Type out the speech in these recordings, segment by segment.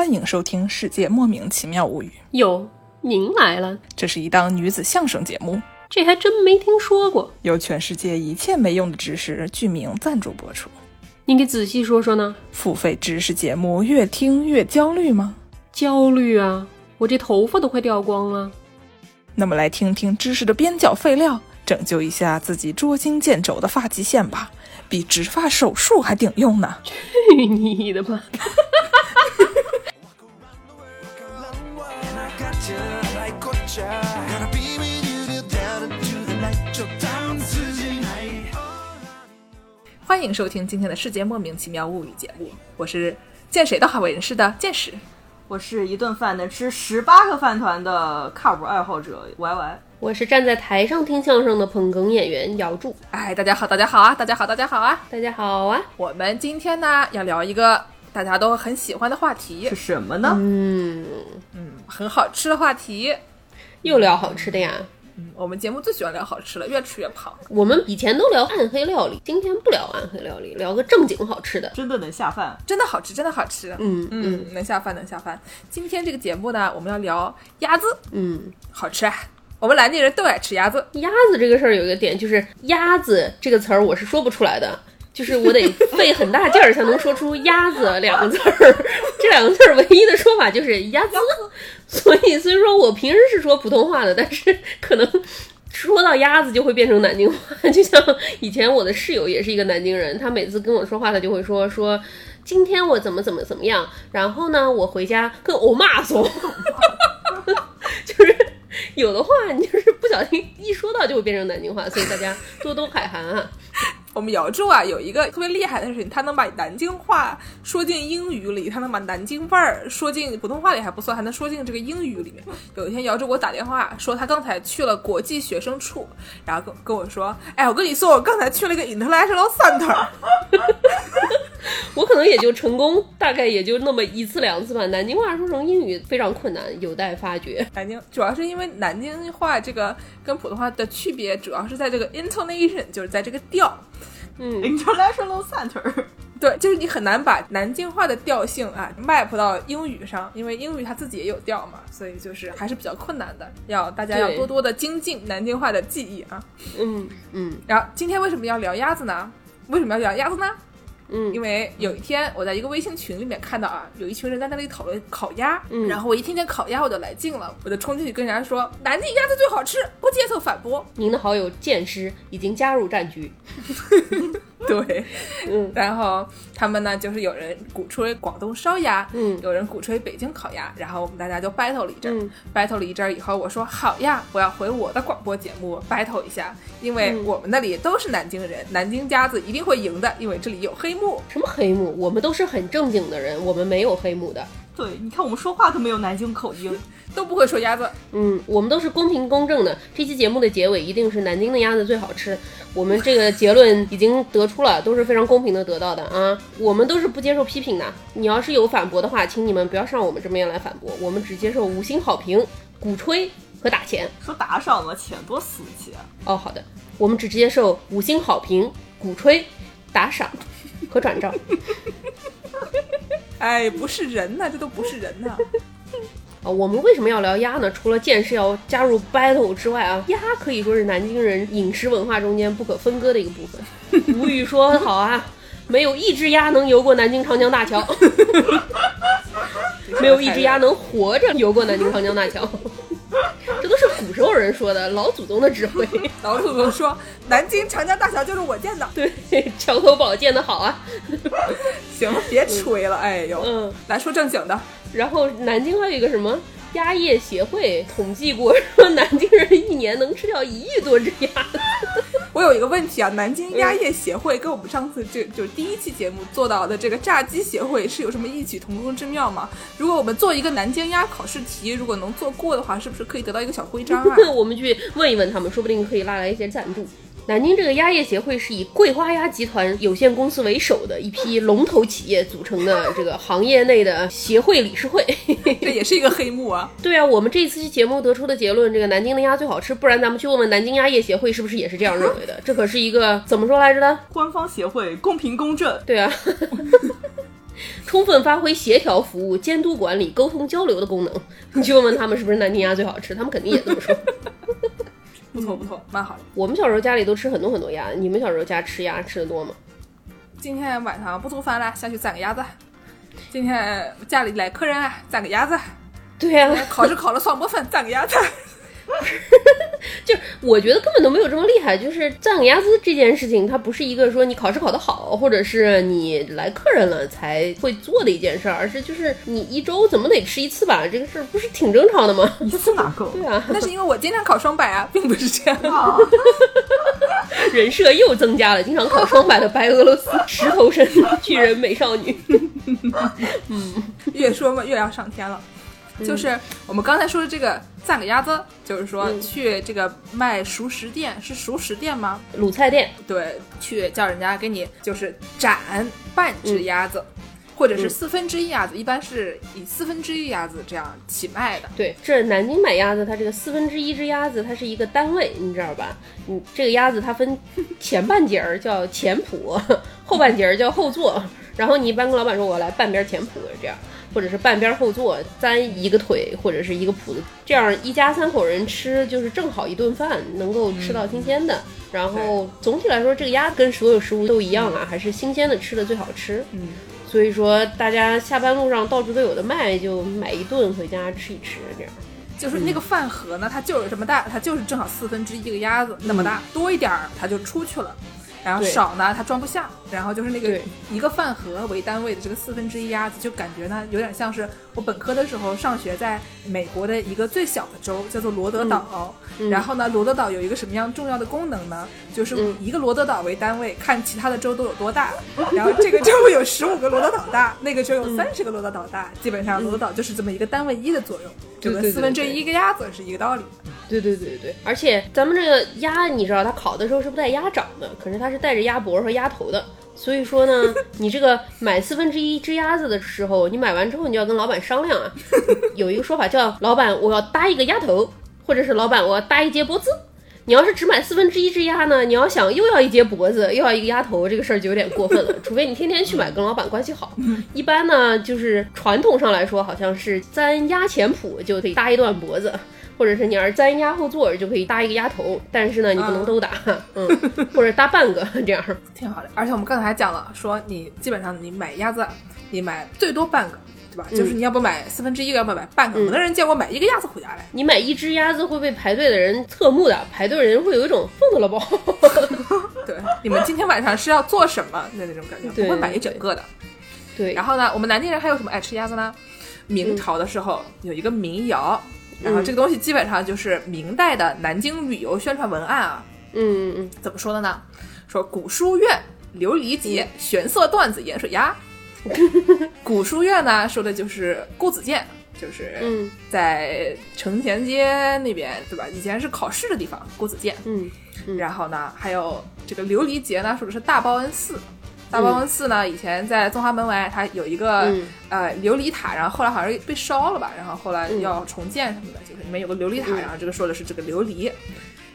欢迎收听《世界莫名其妙物语》。哟，您来了，这是一档女子相声节目，这还真没听说过。由全世界一切没用的知识剧名赞助播出。您给仔细说说呢？付费知识节目越听越焦虑吗？焦虑啊，我这头发都快掉光了。那么来听听知识的边角废料，拯救一下自己捉襟见肘的发际线吧，比植发手术还顶用呢！去你的吧！欢迎收听今天的《世界莫名其妙物语》节目，我是见谁都好为人师的见识。我是一顿饭能吃十八个饭团的卡补爱好者 Y Y。我是站在台上听相声的捧哏演员姚柱。哎，大家好，大家好啊，大家好，大家好啊！大家好啊！我们今天呢要聊一个大家都很喜欢的话题是，什么呢？嗯嗯，很好吃的话题。又聊好吃的呀。我们节目最喜欢聊好吃了，越吃越胖。我们以前都聊暗黑料理，今天不聊暗黑料理，聊个正经好吃的。真的能下饭？真的好吃，真的好吃。嗯嗯，能下饭，能下饭。今天这个节目呢，我们要聊鸭子，嗯，好吃啊！我们南京人都爱吃鸭子。鸭子这个事儿有一个点，就是“鸭子”这个词儿我是说不出来的，就是我得费很大劲儿才能说出“鸭子”两个字儿。这两个字儿唯一的说法就是“鸭子”，所以虽说我平时是说普通话的，但是可能。说到鸭子就会变成南京话，就像以前我的室友也是一个南京人，他每次跟我说话，他就会说说今天我怎么怎么怎么样，然后呢，我回家跟欧妈说，就是有的话你就是不小心一说到就会变成南京话，所以大家多多海涵啊。我们姚柱啊，有一个特别厉害的事情，他能把南京话说进英语里，他能把南京味儿说进普通话里还不算，还能说进这个英语里面。有一天，姚柱给我打电话说，他刚才去了国际学生处，然后跟跟我说，哎，我跟你说，我刚才去了一个 International Center。我可能也就成功，大概也就那么一次两次吧。南京话说成英语非常困难，有待发掘。南京主要是因为南京话这个跟普通话的区别，主要是在这个 intonation，就是在这个调。嗯，International Center，对，就是你很难把南京话的调性啊 map 到英语上，因为英语它自己也有调嘛，所以就是还是比较困难的。要大家要多多的精进南京话的记忆啊。嗯嗯然后今天为什么要聊鸭子呢？为什么要聊鸭子呢？嗯，因为有一天我在一个微信群里面看到啊，有一群人在那里讨论烤鸭，嗯然后我一听见烤鸭我就来劲了，我就冲进去跟人家说南京鸭子最好吃，不接受反驳。您的好友剑师已经加入战局。对，嗯然后他们呢，就是有人鼓吹广东烧鸭，嗯有人鼓吹北京烤鸭，然后我们大家就 battle 了一阵 battle 了一阵儿以后，我说好呀，我要回我的广播节目 battle 一下，因为嗯我们那里都是南京人，南京家子一定会赢的，因为这里有黑幕。什么黑幕？我们都是很正经的人，我们没有黑幕的。对，你看我们说话都没有南京口音。都不会说鸭子，嗯，我们都是公平公正的。这期节目的结尾一定是南京的鸭子最好吃。我们这个结论已经得出了，都是非常公平的得到的啊。我们都是不接受批评的。你要是有反驳的话，请你们不要上我们这边来反驳，我们只接受五星好评、鼓吹和打钱。说打赏了，钱多俗气啊！哦，好的，我们只接受五星好评、鼓吹、打赏和转账。哎，不是人呐，这都不是人呐。啊，我们为什么要聊鸭呢？除了剑士要加入 battle 之外啊，鸭可以说是南京人饮食文化中间不可分割的一个部分。吴语说得好啊，没有一只鸭能游过南京长江大桥，没有一只鸭能活着游过南京长江大桥。这都是古时候人说的，老祖宗的智慧。老祖宗说，南京长江大桥就是我建的。对，桥头堡建的好啊。行了，别吹了，哎呦，嗯，来说正经的。然后南京还有一个什么鸭业协会统计过，说南京人一年能吃掉一亿多只鸭。我有一个问题啊，南京鸭业协会跟我们上次这就是第一期节目做到的这个炸鸡协会是有什么异曲同工之妙吗？如果我们做一个南京鸭考试题，如果能做过的话，是不是可以得到一个小徽章啊？我们去问一问他们，说不定可以拉来一些赞助。南京这个鸭业协会是以桂花鸭集团有限公司为首的一批龙头企业组成的这个行业内的协会理事会。这也是一个黑幕啊！对啊，我们这一次节目得出的结论，这个南京的鸭最好吃，不然咱们去问问南京鸭业协会是不是也是这样认为的？这可是一个怎么说来着的？官方协会公平公正，对啊。充分发挥协调服务、监督管理、沟通交流的功能。你去问问他们是不是南京鸭最好吃，他们肯定也这么说。不错不错，蛮好的。我们小时候家里都吃很多很多鸭，你们小时候家吃鸭吃的多吗？今天晚上不做饭了，下去宰个鸭子。今天家里来客人了，宰个鸭子。对呀、考试考了双百分，宰个鸭子。就我觉得根本都没有这么厉害。就是赞个鸭子这件事情，它不是一个说你考试考得好，或者是你来客人了才会做的一件事儿，而是就是你一周怎么得吃一次吧？这个事儿不是挺正常的吗？一次哪够？对啊，那是因为我经常考双百啊，并不是这样。啊，人设又增加了，经常考双百的白俄罗斯石头身巨人美少女。嗯越说嘛越要上天了。就是我们刚才说的这个赞个鸭子，就是说去这个卖熟食店，是熟食店吗？卤菜店，对，去叫人家给你就是斩半只鸭子，或者是四分之一鸭子，一般是以四分之一鸭子这样起卖的。对，这南京买鸭子，它这个四分之一只鸭子，它是一个单位，你知道吧？嗯这个鸭子它分前半截儿叫前脯，后半截儿叫后座，然后你一般跟老板说我来半边前脯这样，或者是半边后座，粘一个腿或者是一个脯子，这样一家三口人吃就是正好一顿饭，能够吃到新鲜的。然后总体来说，这个鸭跟所有食物都一样啊，还是新鲜的吃的最好吃。嗯，所以说大家下班路上到处都有的卖，就买一顿回家吃一吃这样。就是那个饭盒呢，它就是这么大，它就是正好四分之一个鸭子那么大，多一点儿它就出去了。然后少呢，它装不下，然后就是那个一个饭盒为单位的这个四分之一鸭子，就感觉呢有点像是我本科的时候上学在美国的一个最小的州，叫做罗德岛。嗯然后呢，罗德岛有一个什么样重要的功能呢？就是一个罗德岛为单位，看其他的州都有多大。然后这个州有十五个罗德岛大，那个州有三十个罗德岛大，基本上罗德岛就是这么一个单位一的作用，就跟对对对四分之一个鸭子是一个道理。对对对对，而且咱们这个鸭，你知道它烤的时候是不带鸭掌的，可是它是带着鸭脖和鸭头的。所以说呢，你这个买四分之一只鸭子的时候，你买完之后你就要跟老板商量啊。有一个说法叫老板我要搭一个鸭头，或者是老板我要搭一节脖子。你要是只买四分之一只鸭呢，你要想又要一节脖子又要一个鸭头，这个事儿就有点过分了。除非你天天去买，跟老板关系好。一般呢，就是传统上来说，好像是簪鸭前脯就可以搭一段脖子。或者是你要是簪鸭后座就可以搭一个鸭头，但是呢，你不能都搭，嗯，或者搭半个这样。挺好的。而且我们刚才还讲了，说你基本上你买鸭子，你买最多半个，对吧？就是你要不买四分之一个，要不买半个。有的人见过买一个鸭子回家来，你买一只鸭子会被排队的人侧目的，排队人会有一种疯子了吧？对，你们今天晚上是要做什么的那种感觉，不会买一整个的。对，然后呢，我们南京人还有什么爱吃鸭子呢？明朝的时候有一个民谣，然后这个东西基本上就是明代的南京旅游宣传文案啊。嗯嗯嗯怎么说的呢？说古书院琉璃节玄色段子盐水鸭。古书院呢，说的就是郭子健，就是嗯在承前街那边，对吧？以前是考试的地方，郭子健。嗯嗯然后呢，还有这个琉璃节呢，说的是大报恩寺。大报恩寺呢，以前在中华门外，它有一个、嗯。呃琉璃塔，然后后来好像被烧了吧，然后后来嗯。要重建什么的，就是里面有个琉璃塔，嗯然后这个说的是这个琉璃。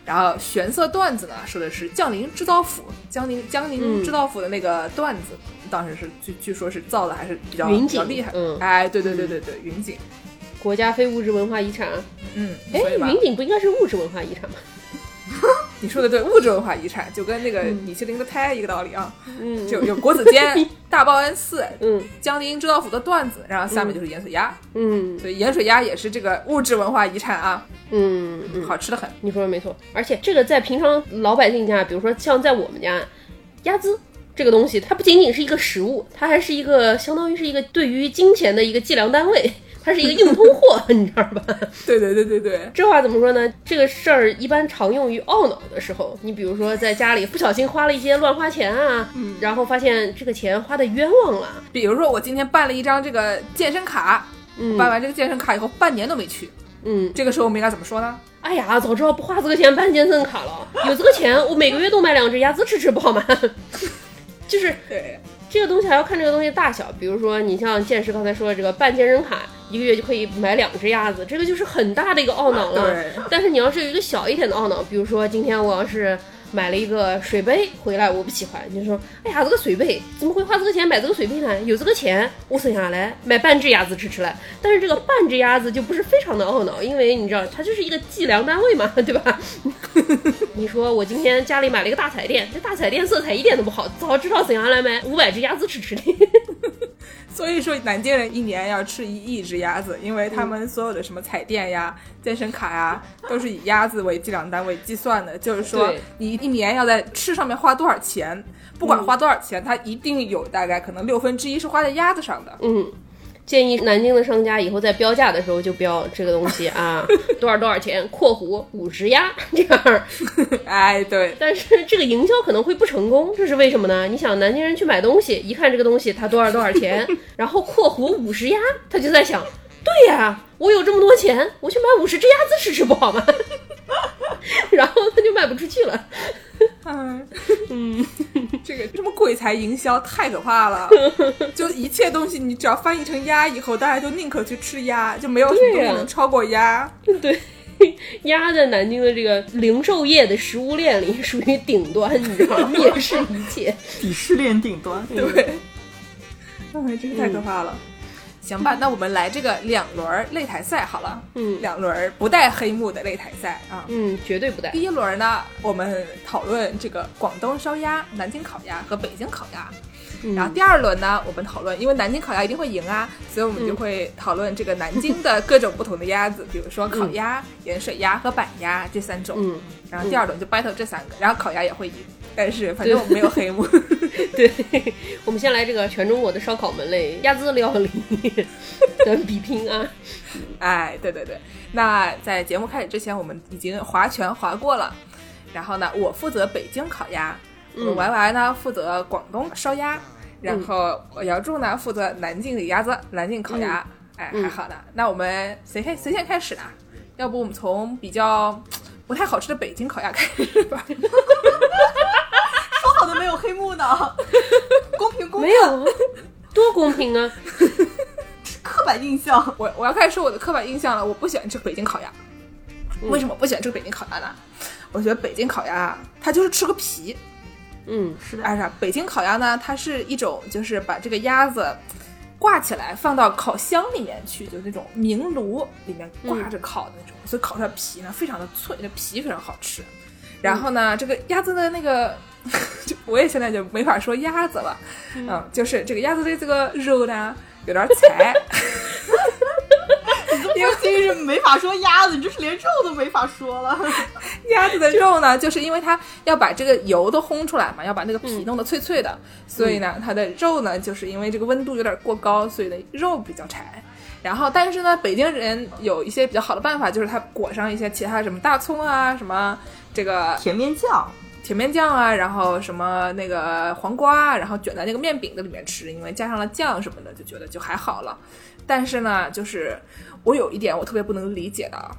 然后玄色段子呢，说的是江宁织造府，江宁江宁嗯。织造府的那个段子，当时是据据说是造的还是比较比较厉害，嗯。哎，对对对对对，云锦，国家非物质文化遗产。嗯，哎云锦不应该是物质文化遗产吗？你说的对，物质文化遗产就跟那个米其林的胎一个道理啊，嗯，就有国子监、大报恩寺、嗯。江宁织造府的段子，然后下面就是盐水鸭，嗯。所以盐水鸭也是这个物质文化遗产啊，嗯嗯，好吃的很。你说的没错，而且这个在平常老百姓家，比如说像在我们家，鸭子这个东西，它不仅仅是一个食物，它还是一个相当于是一个对于金钱的一个计量单位，它是一个硬通货，你知道吧？对对对对对，这话怎么说呢？这个事儿一般常用于懊恼的时候，你比如说在家里不小心花了一些乱花钱啊，嗯然后发现这个钱花的冤枉了，比如说我今天办了一张这个健身卡，嗯办完这个健身卡以后半年都没去，嗯，这个时候我们应该怎么说呢？哎呀，早知道不花这个钱办健身卡了，有这个钱我每个月都买两只鸭子吃吃不好吗？就是对，这个东西还要看这个东西的大小，比如说你像剑师刚才说的这个办健身卡，一个月就可以买两只鸭子，这个就是很大的一个懊恼了。对但是你要是有一个小一点的懊恼，比如说今天我要是买了一个水杯回来，我不喜欢，就说，哎呀，这个水杯怎么会花这个钱买这个水杯呢？有这个钱，我省下来买半只鸭子吃吃了。但是这个半只鸭子就不是非常的懊恼，因为你知道，它就是一个计量单位嘛，对吧？你说我今天家里买了一个大彩电，这大彩电色彩一点都不好，早知道省下来买五百只鸭子吃吃的。所以说，南京人一年要吃一亿只鸭子，因为他们所有的什么彩电呀、健身卡呀，都是以鸭子为计量单位计算的。就是说对，你一年要在吃上面花多少钱，不管花多少钱，它一定有大概可能六分之一是花在鸭子上的。嗯，建议南京的商家以后在标价的时候就标这个东西啊，多少多少钱（括弧五十鸭）这样。哎，对，但是这个营销可能会不成功，这是为什么呢？你想，南京人去买东西，一看这个东西它多少多少钱，然后括弧五十鸭，他就在想，对呀，我有这么多钱，我去买五十只鸭子吃吃不好吗？然后他就卖不出去了。嗯 嗯，这个什么鬼才营销太可怕了。就一切东西，你只要翻译成鸭以后，大家就宁可去吃鸭，就没有什么东西能超过鸭。对，鸭在南京的这个零售业的食物链里属于顶端，你知道吗？蔑视一切。鄙视链顶端。对，哎，真是太可怕了。行吧，那我们来这个两轮儿擂台赛好了。嗯两轮儿不带黑幕的擂台赛啊。嗯，绝对不带第。一轮呢，我们讨论这个广东烧鸭、南京烤鸭和北京烤鸭。然后第二轮呢，我们讨论，因为南京烤鸭一定会赢啊，所以我们就会讨论这个南京的各种不同的鸭子，比如说烤鸭、盐水鸭和板鸭这三种。嗯，然后第二轮就 battle 这三个，然后烤鸭也会赢，但是反正我们没有黑幕。对，我们先来这个全中国的烧烤门类鸭子料理的比拼啊。哎，对对对，那在节目开始之前，我们已经划拳划过了。然后呢，我负责北京烤鸭，我 Y Y 呢负责广东烧鸭，然后我姚柱呢负责南京的鸭子，南京烤鸭。哎，还好的。那我们谁开谁先开始呢？要不我们从比较不太好吃的北京烤鸭开始吧？说好的没有黑幕呢？公平公平，没有，多公平啊！刻板印象。我我要开始说我的刻板印象了，我不喜欢吃北京烤鸭。为什么不喜欢吃北京烤鸭呢？我觉得北京烤鸭它就是吃个皮，嗯。是的，哎呀，北京烤鸭呢，它是一种就是把这个鸭子挂起来放到烤箱里面去，就是那种明炉里面挂着烤的那种，所以烤出来皮呢非常的脆，这皮非常好吃。然后呢，这个鸭子的那个，就我也现在就没法说鸭子了，嗯，就是这个鸭子的这个肉呢有点柴，因为今日没法说鸭子，你就是连肉都没法说了。鸭子的肉呢，就是因为它要把这个油都烘出来嘛，要把那个皮弄得脆脆的，所以呢，它的肉呢，就是因为这个温度有点过高，所以呢肉比较柴。然后，但是呢，北京人有一些比较好的办法，就是它裹上一些其他什么大葱啊，什么这个甜面酱，甜面酱啊，然后什么那个黄瓜啊，然后卷在那个面饼子里面吃，因为加上了酱什么的，就觉得就还好了。但是呢，就是我有一点我特别不能理解的啊，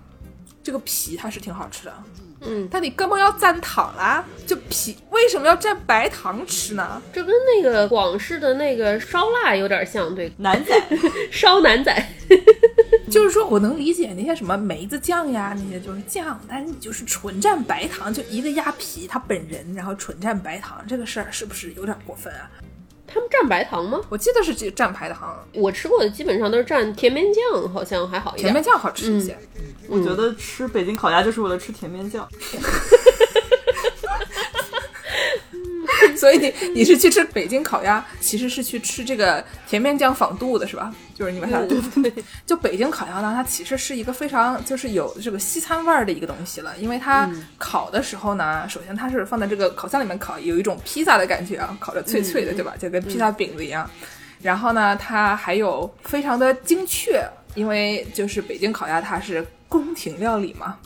这个皮它是挺好吃的，嗯，但你干嘛要蘸糖啦？就皮为什么要蘸白糖吃呢？这跟那个广式的那个烧腊有点像，对，南仔 烧男仔。就是说我能理解那些什么梅子酱呀，那些就是酱，但是你就是纯蘸白糖，就一个鸭皮它本人，然后纯蘸白糖，这个事儿是不是有点过分啊？他们蘸白糖吗？我记得是蘸白糖，我吃过的基本上都是蘸甜面酱，好像还好一点。甜面酱好吃一些。我觉得吃北京烤鸭就是为了吃甜面酱。所以你你是去吃北京烤鸭，其实是去吃这个甜面酱仿度的是吧？就是你把它，对对对，就北京烤鸭呢，它其实是一个非常就是有这个西餐味儿的一个东西了，因为它烤的时候呢，首先它是放在这个烤箱里面烤，有一种披萨的感觉啊，烤着脆脆的，对吧？就跟披萨饼子一样。然后呢，它还有非常的精确，因为就是北京烤鸭它是宫廷料理嘛，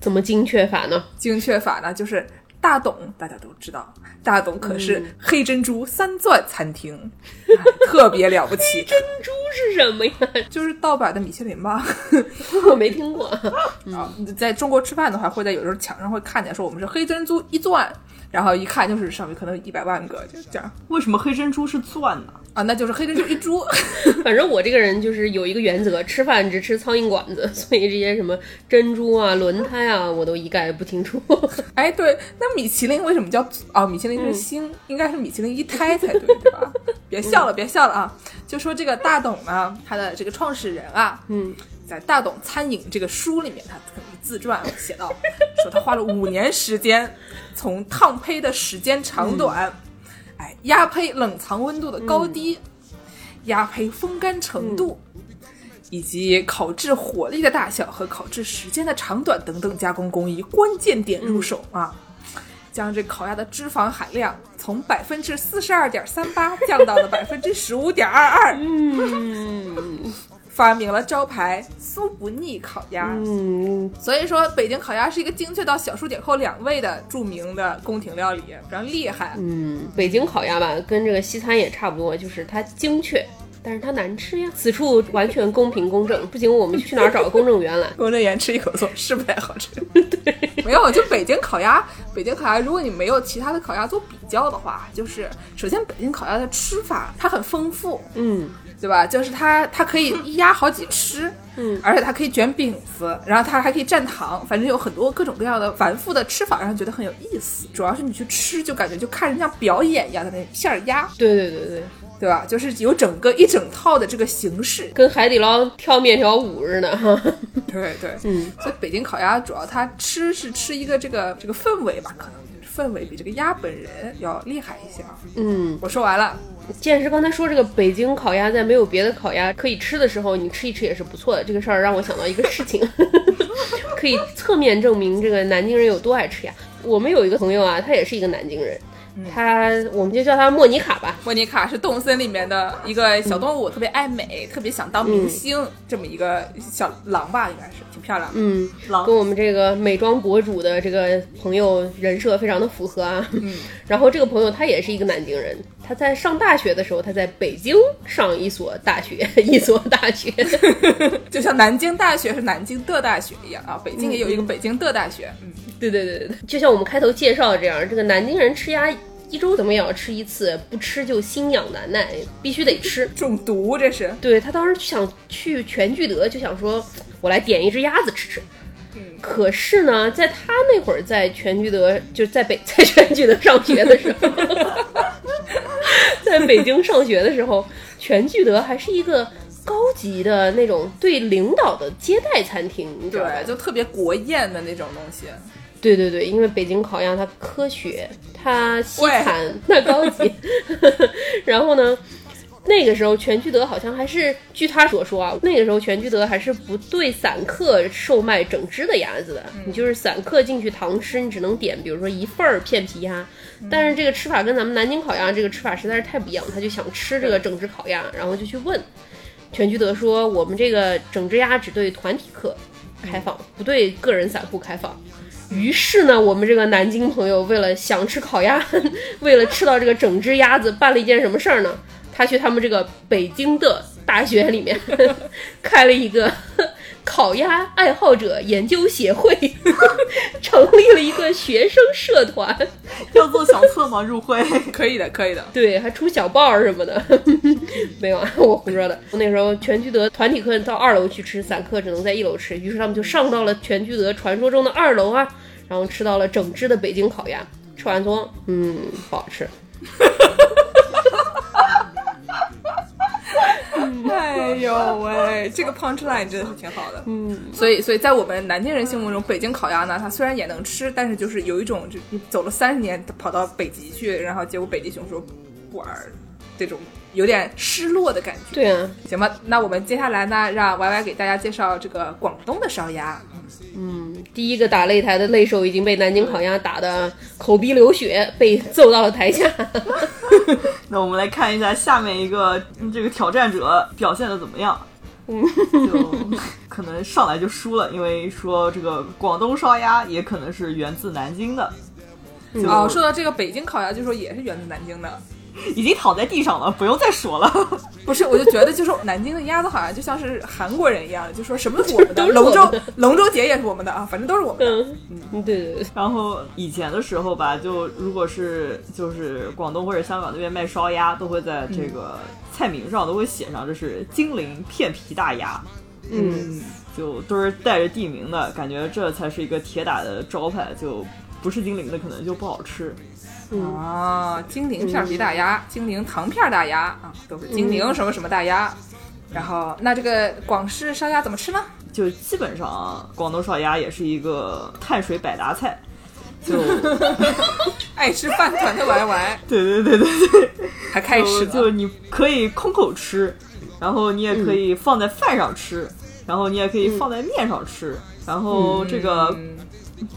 怎么精确法呢？精确法呢，就是大董，大家都知道，大董可是黑珍珠三钻餐厅，啊特别了不起，珍珠是什么呀？就是盗版的米其林吧。我没听过。啊，在中国吃饭的话，会在有时候墙上会看见说我们是黑珍珠一钻，然后一看就是上面可能一百万个，就这样。为什么黑珍珠是钻呢？啊，那就是黑珍珠一株。反正我这个人就是有一个原则，吃饭只吃苍蝇馆子，所以这些什么珍珠啊、轮胎啊，我都一概不清楚。哎，对，那米其林为什么叫哦？米其林是星，应该是米其林一胎才对，对吧？别笑了，别笑了啊！就说这个大董呢，他的这个创始人啊，嗯，在《大董餐饮》这个书里面，他可能自传写到，说他花了五年时间，从烫胚的时间长短，哎，压胚冷藏温度的高低，压胚风干程度。以及烤制火力的大小和烤制时间的长短等等加工工艺关键点入手啊，将这烤鸭的脂肪含量从百分之四十二点三八降到了 百分之十五点二二，嗯发明了招牌酥不腻烤鸭。嗯，所以说，北京烤鸭是一个精确到小数点后两位的著名的宫廷料理，非常厉害。嗯，北京烤鸭吧，跟这个西餐也差不多，就是它精确，但是它难吃呀。此处完全公平公正，不行，我们去哪儿找个公证员来？公证员吃一口说是不太好吃。对，没有，就北京烤鸭，北京烤鸭，如果你没有其他的烤鸭做比较的话，就是首先北京烤鸭的吃法它很丰富，嗯对吧？就是它它可以 一鸭好几吃，嗯，而且它可以卷饼子，然后它还可以蘸糖，反正有很多各种各样的繁复的吃法，让人觉得很有意思。主要是你去吃，就感觉就看人家表演一样的那馅儿鸭，对对对对，对吧？就是有整个一整套的这个形式，跟海底捞跳面条舞似的哈。对对，嗯，所以北京烤鸭主要它吃是吃一个这个这个氛围吧，可能就是氛围比这个鸭本人要厉害一些啊。嗯，我说完了，剑师刚才说这个北京烤鸭，在没有别的烤鸭可以吃的时候，你吃一吃也是不错的。这个事儿让我想到一个事情，可以侧面证明这个南京人有多爱吃鸭。我们有一个朋友啊，他也是一个南京人，他我们就叫他莫妮卡吧。莫妮卡是动森里面的一个小动物，特别爱美，特别想当明星，这么一个小狼吧，应该是挺漂亮的。嗯，狼跟我们这个美妆博主的这个朋友人设非常的符合啊。嗯，然后这个朋友他也是一个南京人，他在上大学的时候，他在北京上一所大学，一所大学。就像南京大学是南京的大学一样啊，北京也有一个北京的大学。嗯，对对对对对，就像我们开头介绍的这样，这个南京人吃鸭一周怎么也要吃一次，不吃就心痒难耐，必须得吃。中毒这是。对他当时想去全聚德，就想说我来点一只鸭子吃吃。可是呢，在他那会儿在全聚德，就是在北 在全聚德上学的时候，在北京上学的时候，全聚德还是一个高级的那种对领导的接待餐厅，你知道吧？对，就特别国宴的那种东西。对对对，因为北京烤鸭它科学，它西喂。餐它高级。然后呢，那个时候全聚德好像还是，据他所说啊，那个时候全聚德还是不对散客售卖整只的鸭子的，你就是散客进去堂吃，你只能点比如说一份儿片皮鸭。但是这个吃法跟咱们南京烤鸭这个吃法实在是太不一样，他就想吃这个整只烤鸭，然后就去问。全聚德说，我们这个整只鸭只对团体客开放，不对个人散户开放。于是呢，我们这个南京朋友为了想吃烤鸭，为了吃到这个整只鸭子，办了一件什么事儿呢？他去他们这个北京的大学里面 开了一个烤鸭爱好者研究协会，成立了一个学生社团，要做小册吗？入会？可以的，可以的。对，还出小报什么的。没有啊，我胡说的。那时候全聚德团体客到二楼去吃，散客只能在一楼吃，于是他们就上到了全聚德传说中的二楼啊，然后吃到了整只的北京烤鸭。吃完说，嗯，不好吃。哎呦喂，这个 punch line 真的是挺好的。嗯，所以所以在我们南京人心目中，北京烤鸭呢，它虽然也能吃，但是就是有一种就你走了三十年跑到北极去，然后结果北极熊说不玩儿，这种有点失落的感觉。对啊，行吧，那我们接下来呢，让 Y Y 给大家介绍这个广东的烧鸭。第一个打擂台的擂手已经被南京烤鸭打的口鼻流血，被揍到了台下。那我们来看一下下面一个嗯这个挑战者表现的怎么样。就可能上来就输了，因为说这个广东烧鸭也可能是源自南京的。哦，说到这个北京烤鸭，据说也是源自南京的。已经躺在地上了，不用再说了。不是，我就觉得就是南京的鸭子好像就像是韩国人一样，就说什么 都是我们的，龙舟龙舟节也是我们的啊，反正都是我们的。嗯嗯，对对对，然后以前的时候吧，就如果是就是广东或者香港那边卖烧鸭，都会在这个菜名上都会写上这是金陵片皮大鸭，嗯，就都是带着地名的，感觉这才是一个铁打的招牌，就不是金陵的可能就不好吃。啊，精灵片皮大鸭，精灵糖片大鸭啊，都是精灵什么什么大鸭。然后，那这个广式烧鸭怎么吃呢？就基本上啊广东烧鸭也是一个碳水百搭菜，就 爱吃饭团的 YY 对对对对对。还开始就就你可以空口吃，然后你也可以放在饭上吃，然后你也可以放在面上吃，然后这个、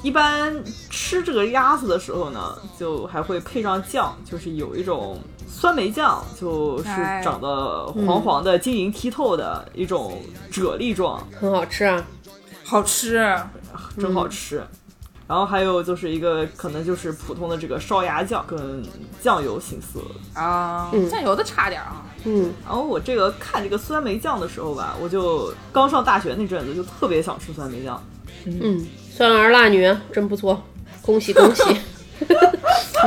一般吃这个鸭子的时候呢，就还会配上酱，就是有一种酸梅酱，就是哎长得黄黄的、晶莹剔透的一种啫喱状，很好吃啊。好吃。真好吃。然后还有就是一个可能就是普通的这个烧鸭酱跟酱油形色，啊，嗯酱油的差点啊。嗯，然后我这个看这个酸梅酱的时候吧，我就刚上大学那阵子就特别想吃酸梅酱。嗯，酸儿辣女真不错，恭喜恭喜！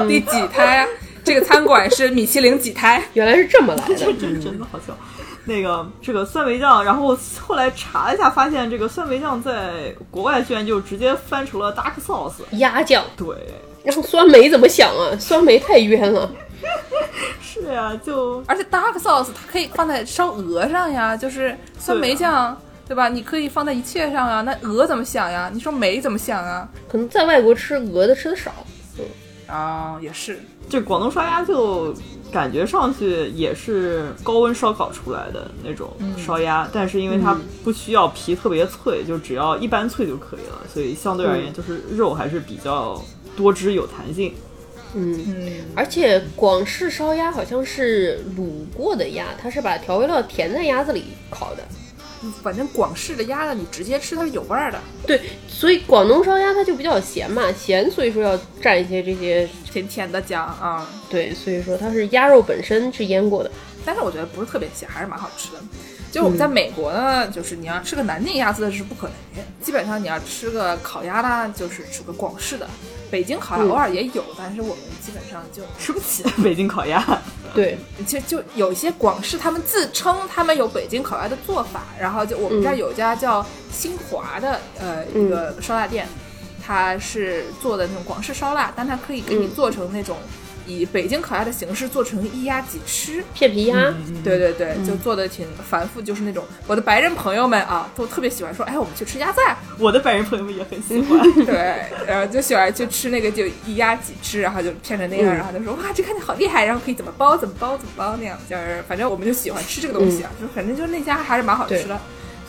第几胎啊？这个餐馆是米其林几胎？原来是这么来的。这真真的好笑。那个这个酸梅酱，然后后来查了一下，发现这个酸梅酱在国外居然就直接翻成了 dark sauce。鸭酱，对，然后酸梅怎么想啊？酸梅太冤了。是呀、就而且 dark sauce 它可以放在烧鹅上呀，就是酸梅酱，对吧？你可以放在一切上啊。那鹅怎么想呀？你说梅怎么想啊？可能在外国吃鹅的吃的少。嗯啊、也是。这广东烧鸭就感觉上去也是高温烧烤出来的那种烧鸭，但是因为它不需要皮特别脆，就只要一般脆就可以了，所以相对而言就是肉还是比较多汁有弹性。嗯，嗯，而且广式烧鸭好像是卤过的鸭，它是把调味料填在鸭子里烤的。反正广式的鸭子你直接吃它是有味儿的，对，所以广东烧鸭它就比较咸嘛，咸，所以说要蘸一些这些。甜甜的酱啊。对，所以说它是鸭肉本身是腌过的。但是我觉得不是特别咸，还是蛮好吃的。就我们在美国呢，就是你要吃个南京鸭子是不可能的，基本上你要吃个烤鸭啦，就是吃个广式的。北京烤鸭偶尔也有，但是我们基本上就吃不起。北京烤鸭，对，其实就有一些广式，他们自称他们有北京烤鸭的做法，然后就我们这儿有一家叫新华的呃一个烧腊店，它是做的那种广式烧腊，但它可以给你做成那种以北京烤鸭的形式做成一鸭几吃，片皮鸭。对对对，就做的挺繁复，就是那种我的白人朋友们啊，都特别喜欢说，哎，我们去吃鸭菜，我的白人朋友们也很喜欢。对，然后就喜欢去吃那个就一鸭几吃，然后就片成那样，嗯然后就说哇，这看起来好厉害，然后可以怎么包怎么包怎么包那样，就是反正我们就喜欢吃这个东西啊，就反正就那家还是蛮好吃的。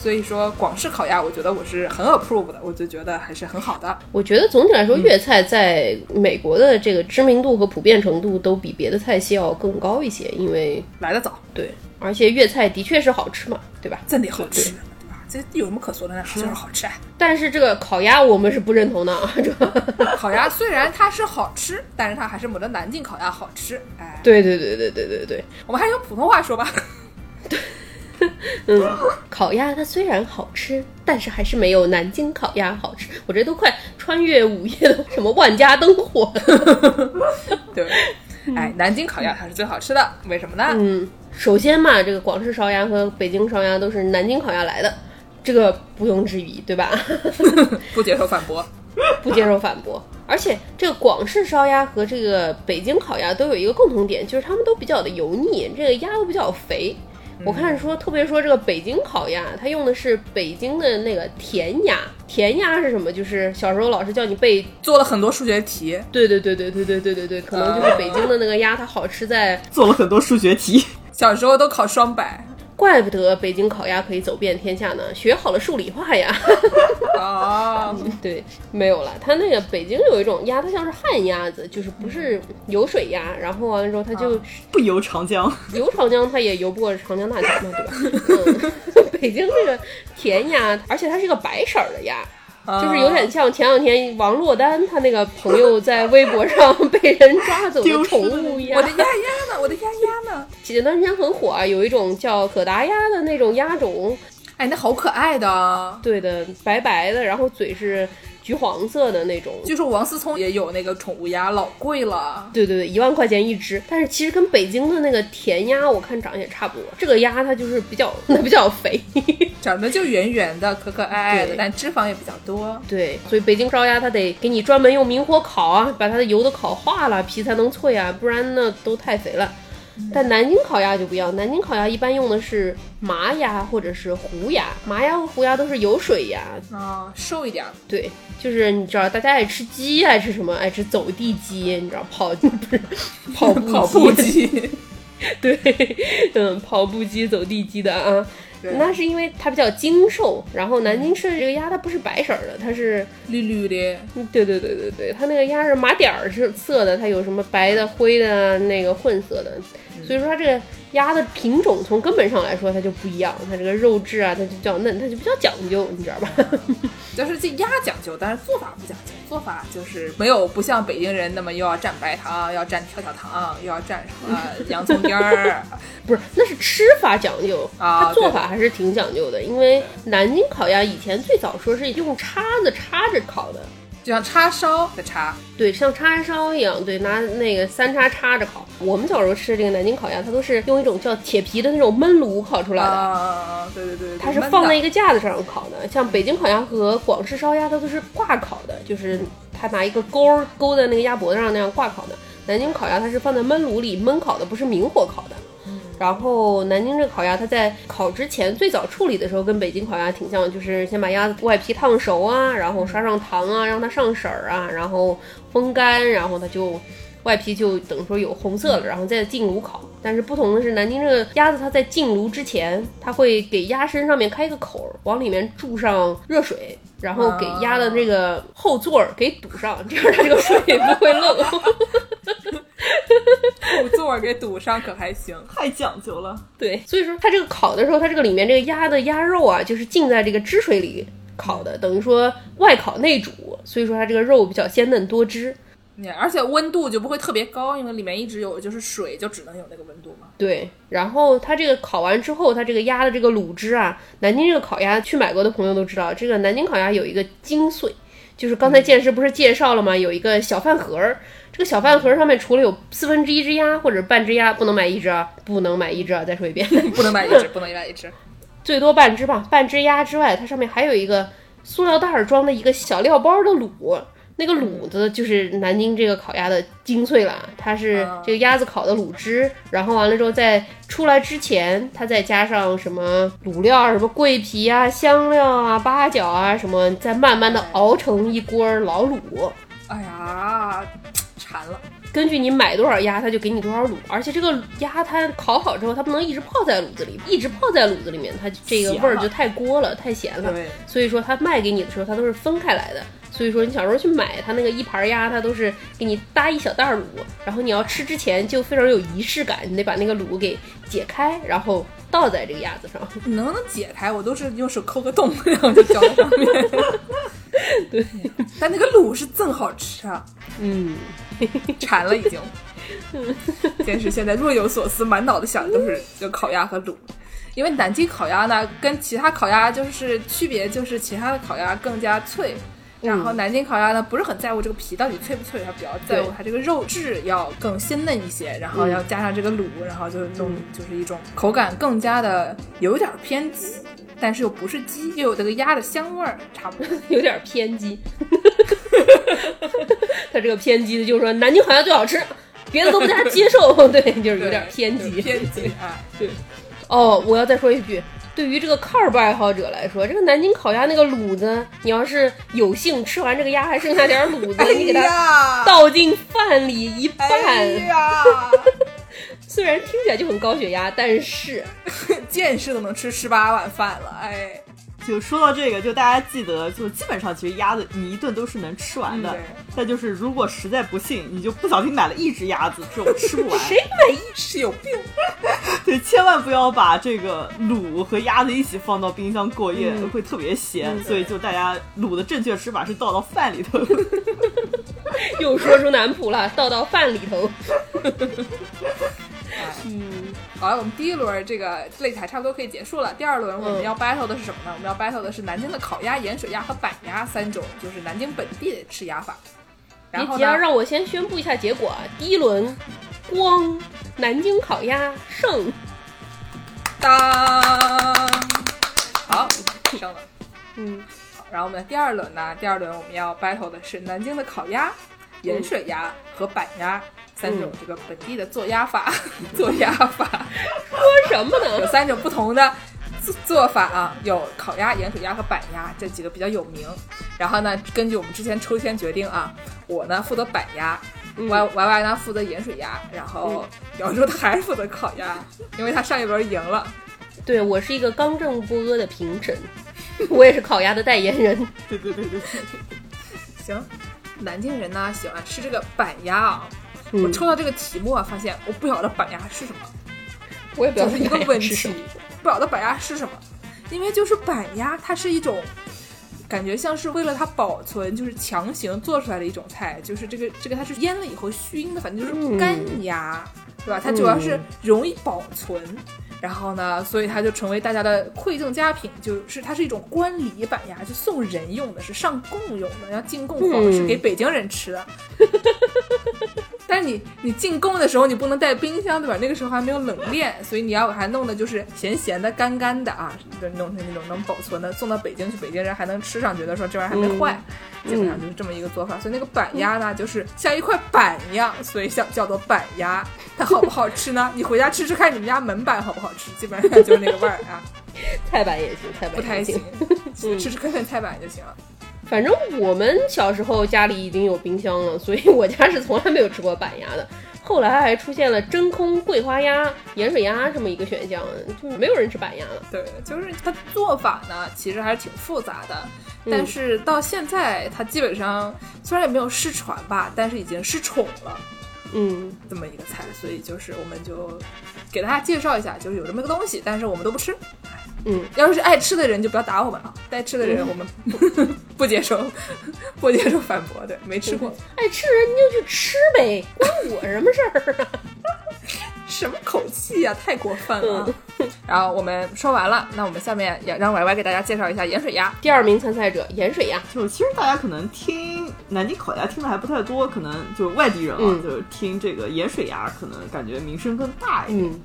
所以说广式烤鸭，我觉得我是很 approve 的，我就觉得还是很好的。我觉得总体来说，粤菜在美国的这个知名度和普遍程度都比别的菜系要更高一些，因为来得早，对，而且粤菜的确是好吃嘛，对吧？真的好吃，对吧？这有什么可说的呢？就是好吃啊！但是这个烤鸭我们是不认同的啊，这 烤鸭虽然它是好吃，但是它还是没得南京烤鸭好吃。哎，对对对对对对对，我们还是用普通话说吧。嗯，烤鸭它虽然好吃，但是还是没有南京烤鸭好吃。我这都快穿越午夜的什么万家灯火了。对，哎，南京烤鸭它是最好吃的，为什么呢？嗯，首先嘛，这个广式烧鸭和北京烧鸭都是南京烤鸭来的，这个毋庸置疑，对吧？不接受反驳。不接受反驳。而且这个广式烧鸭和这个北京烤鸭都有一个共同点，就是它们都比较的油腻，这个鸭都比较肥。我看说，特别说这个北京烤鸭，它用的是北京的那个甜鸭。甜鸭是什么？就是小时候老师叫你背，做了很多数学题，对对对对对对对对对，可能就是北京的那个鸭，它好吃在，做了很多数学题，小时候都考双百。怪不得北京烤鸭可以走遍天下呢，学好了数理化呀。啊 对，没有了。它那个北京有一种鸭，它像是旱鸭子，就是不是油水鸭，然后完了之后它就不游长江。游长江，它也游不过长江大桥嘛，对吧？嗯，北京这个甜鸭，而且它是一个白色儿的鸭，就是有点像前两天王珞丹她那个朋友在微博上被人抓走的宠物一样我的。鸭鸭呢？我的鸭鸭呢？前段时间很火啊，有一种叫可达鸭的那种鸭种，哎，那好可爱的。对的，白白的，然后嘴是橘黄色的那种。据说王思聪也有那个宠物鸭，老贵了。对对对，一万块钱一只，但是其实跟北京的那个甜鸭，我看长得也差不多。这个鸭它就是比较 比较肥，长得就圆圆的，可可爱爱的，对但脂肪也比较多。对，所以北京烧鸭它得给你专门用明火烤啊，把它的油都烤化了，皮才能脆啊，不然呢都太肥了。但南京烤鸭就不一样，南京烤鸭一般用的是麻鸭或者是胡鸭，麻鸭和胡鸭都是油水鸭，啊，瘦一点儿。对，就是你知道大家爱吃鸡，爱吃什么？爱吃走地鸡，你知道跑 不是跑步跑步机，对，嗯，跑步机、走地鸡的啊。对那是因为它比较精瘦，然后南京吃的这个鸭它不是白色儿的，它是，绿绿的。嗯对对对对对，它那个鸭是麻点儿是色的，它有什么白的、灰的、那个混色的，所以说它这个鸭的品种从根本上来说它就不一样，它这个肉质啊它就比较嫩，它就比较讲究，你知道吧？就是这鸭讲究，但是做法不讲究。做法就是没有不像北京人那么又要蘸白糖，要蘸跳跳糖，又要蘸什么 洋葱丁儿。不是，那是吃法讲究，啊它做法还是挺讲究的。因为南京烤鸭以前最早说是用叉子叉着烤的，就像叉烧的叉，对，像叉烧一样，对，拿那个三叉叉着烤。我们小时候吃这个南京烤鸭，它都是用一种叫铁皮的那种焖炉烤出来的。啊，对对对对，它是放在一个架子上烤的，像北京烤鸭和广式烧鸭，它都是挂烤的，就是它拿一个钩儿勾在那个鸭脖子上那样挂烤的。南京烤鸭它是放在焖炉里焖烤的，不是明火烤的。然后南京这个烤鸭，它在烤之前最早处理的时候跟北京烤鸭挺像，就是先把鸭子外皮烫熟啊，然后刷上糖啊，让它上色儿啊，然后风干，然后它就外皮就等于说有红色了，然后再进炉烤。但是不同的是，南京这个鸭子它在进炉之前，它会给鸭身上面开一个口儿，往里面注上热水。然后给鸭的这个后座儿给堵上，这样它这个水不会漏。后座儿给堵上可还行。太讲究了。对，所以说它这个烤的时候，它这个里面这个鸭的鸭肉啊，就是浸在这个汁水里烤的，等于说外烤内煮，所以说它这个肉比较鲜嫩多汁。而且温度就不会特别高，因为里面一直有就是水，就只能有那个温度嘛。对，然后它这个烤完之后，它这个鸭的这个卤汁啊，南京这个烤鸭去买过的朋友都知道，这个南京烤鸭有一个精髓，就是刚才健师不是介绍了吗？有一个小饭盒儿，这个小饭盒儿上面除了有四分之一只鸭或者半只鸭，不能买一只啊，不能买一只啊，再说一遍，不能买一只，不能买一只。最多半只吧，半只鸭之外，它上面还有一个塑料袋儿装的一个小料包的卤，那个卤子就是南京这个烤鸭的精粹了，它是这个鸭子烤的卤汁，然后完了之后在出来之前，它再加上什么卤料啊，什么桂皮啊、香料啊、八角啊什么，再慢慢的熬成一锅老卤。哎呀，馋了。根据你买多少鸭，它就给你多少卤，而且这个鸭它烤好之后，它不能一直泡在卤子里，一直泡在卤子里面，它这个味儿就太锅了，太咸了。对，所以说它卖给你的时候，它都是分开来的。所以说你小时候去买它那个一盘鸭，它都是给你搭一小袋儿卤，然后你要吃之前就非常有仪式感，你得把那个卤给解开，然后倒在这个鸭子上。你能不能解开？我都是用手抠个洞，然后就浇在上面。对，但那个卤是真好吃啊，嗯，馋了已经。真是现在若有所思，满脑子想的都是就烤鸭和卤。因为南京烤鸭呢，跟其他烤鸭就是区别，就是其他的烤鸭更加脆，然后南京烤鸭呢不是很在乎这个皮到底脆不脆，它比较在乎它这个肉质要更鲜嫩一些，然后要加上这个卤，然后就是弄就是一种口感更加的有点偏鸡，但是又不是鸡，又有这个鸭的香味儿，差不多。有点偏激。它这个偏激的就是说南京烤鸭最好吃，别的都不大家接受。对，就是有点偏激。偏激啊！对哦，我要再说一句，对于这个 carb 爱好者来说，这个南京烤鸭那个卤子，你要是有幸吃完这个鸭还剩下点卤子，你给它它倒进饭里一拌，虽然听起来就很高血压，但是 见识都能吃十八碗饭了，哎，就说到这个，就大家记得，就基本上其实鸭子你一顿都是能吃完的。再就是如果实在不幸，你就不小心买了一只鸭子，这种吃不完。谁买一只有病。对，千万不要把这个卤和鸭子一起放到冰箱过夜，嗯会特别咸。所以就大家卤的正确吃法是倒到饭里头。又说出南普了，倒到饭里头。好了，我们第一轮这个擂台差不多可以结束了。第二轮我们嗯要 battle 的是什么呢？我们要 battle 的是南京的烤鸭、盐水鸭和板鸭三种，就是南京本地的吃鸭法。然后呢别急啊，，让我先宣布一下结果啊。第一轮，光南京烤鸭胜。当，好，胜了。嗯，好然后我们的第二轮呢？第二轮我们要 battle 的是南京的烤鸭、盐水鸭和板鸭三种这个本地的做鸭法。做鸭法 说什么呢有？三种不同的做做法啊，有烤鸭、盐水鸭和板鸭这几个比较有名。然后呢，根据我们之前抽签决定啊，我呢负责板鸭。嗯 Y Y Y 呢负责盐水鸭，然后姚州他还是负责烤鸭，因为他上一轮赢了。对我是一个刚正不阿的评审，我也是烤鸭的代言人。对对对对，行，南京人呢喜欢吃这个板鸭啊。我嗯，抽到这个题目啊，发现我不晓得板鸭是什么，我也不知道是一个问题不晓得板鸭是什么，因为就是板鸭，它是一种感觉像是为了它保存，就是强行做出来的一种菜，就是这个这个它是腌了以后熏的，反正就是干鸭，对吧？它主要是容易保存。然后呢，所以它就成为大家的馈赠佳品，就是它是一种官礼板鸭，就送人用的，是上供用的，要进贡皇室嗯给北京人吃的。但是你你进贡的时候，你不能带冰箱，对吧？那个时候还没有冷链，所以你要把它弄的就是咸咸的、干干的啊，就弄成那种能保存的，送到北京去，北京人还能吃上，觉得说这玩意儿还没坏，基本上就是这么一个做法。所以那个板鸭呢，就是像一块板一样，所以叫叫做板鸭。它好不好吃呢？你回家吃吃看，你们家门板好不好吃？基本上就是那个味儿啊，菜板也行，菜板不太行行。，吃吃看看菜板就行了。反正我们小时候家里已经有冰箱了，所以我家是从来没有吃过板鸭的。后来还出现了真空桂花鸭、盐水鸭这么一个选项，就没有人吃板鸭了。对，就是它做法呢，其实还是挺复杂的。但是到现在，它基本上虽然也没有失传吧，但是已经失宠了嗯，这么一个菜，所以就是我们就给大家介绍一下，就是有这么个东西，但是我们都不吃。嗯，要是爱吃的人就不要打我们啊，不爱吃的人我们不 不接受，不接受反驳。对，没吃过，爱吃人你就去吃呗，关我什么事儿啊？什么口气呀、太过分了啊。然后我们说完了，那我们下面也让歪歪给大家介绍一下盐水鸭。第二名参赛者盐水鸭，就其实大家可能听南京烤鸭听的还不太多，可能就外地人啊，嗯就是听这个盐水鸭，可能感觉名声更大一点。嗯，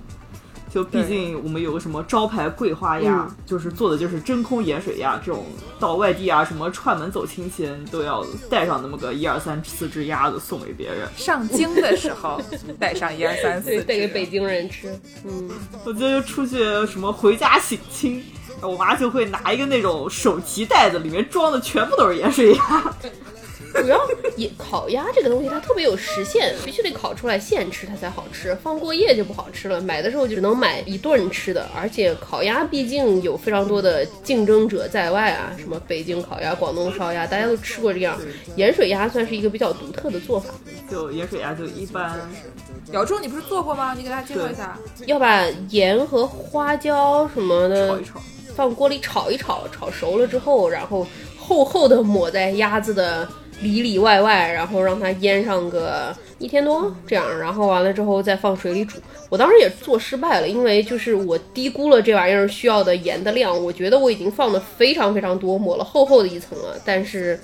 就毕竟我们有个什么招牌桂花鸭，嗯就是做的就是真空盐水鸭，这种到外地啊什么串门走亲戚都要带上那么个一二三四只鸭子送给别人。上京的时候带上一二三四带给北京人吃。嗯，我记得就出去什么回家省亲，我妈就会拿一个那种手提袋子，里面装的全部都是盐水鸭。主要也烤鸭这个东西它特别有时限，必须得烤出来现吃它才好吃，放过夜就不好吃了。买的时候就只能买一顿吃的，而且烤鸭毕竟有非常多的竞争者在外啊，什么北京烤鸭、广东烧鸭，大家都吃过这样。盐水鸭算是一个比较独特的做法，就盐水鸭就一般，姚柱，你不是做过吗？你给大家介绍一下。要把盐和花椒什么的炒一炒。放锅里炒一炒，炒熟了之后，然后厚厚的抹在鸭子的里里外外，然后让它腌上个一天多这样，然后完了之后再放水里煮。我当时也做失败了，因为就是我低估了这玩意儿需要的盐的量，我觉得我已经放的非常非常多，抹了厚厚的一层了，但是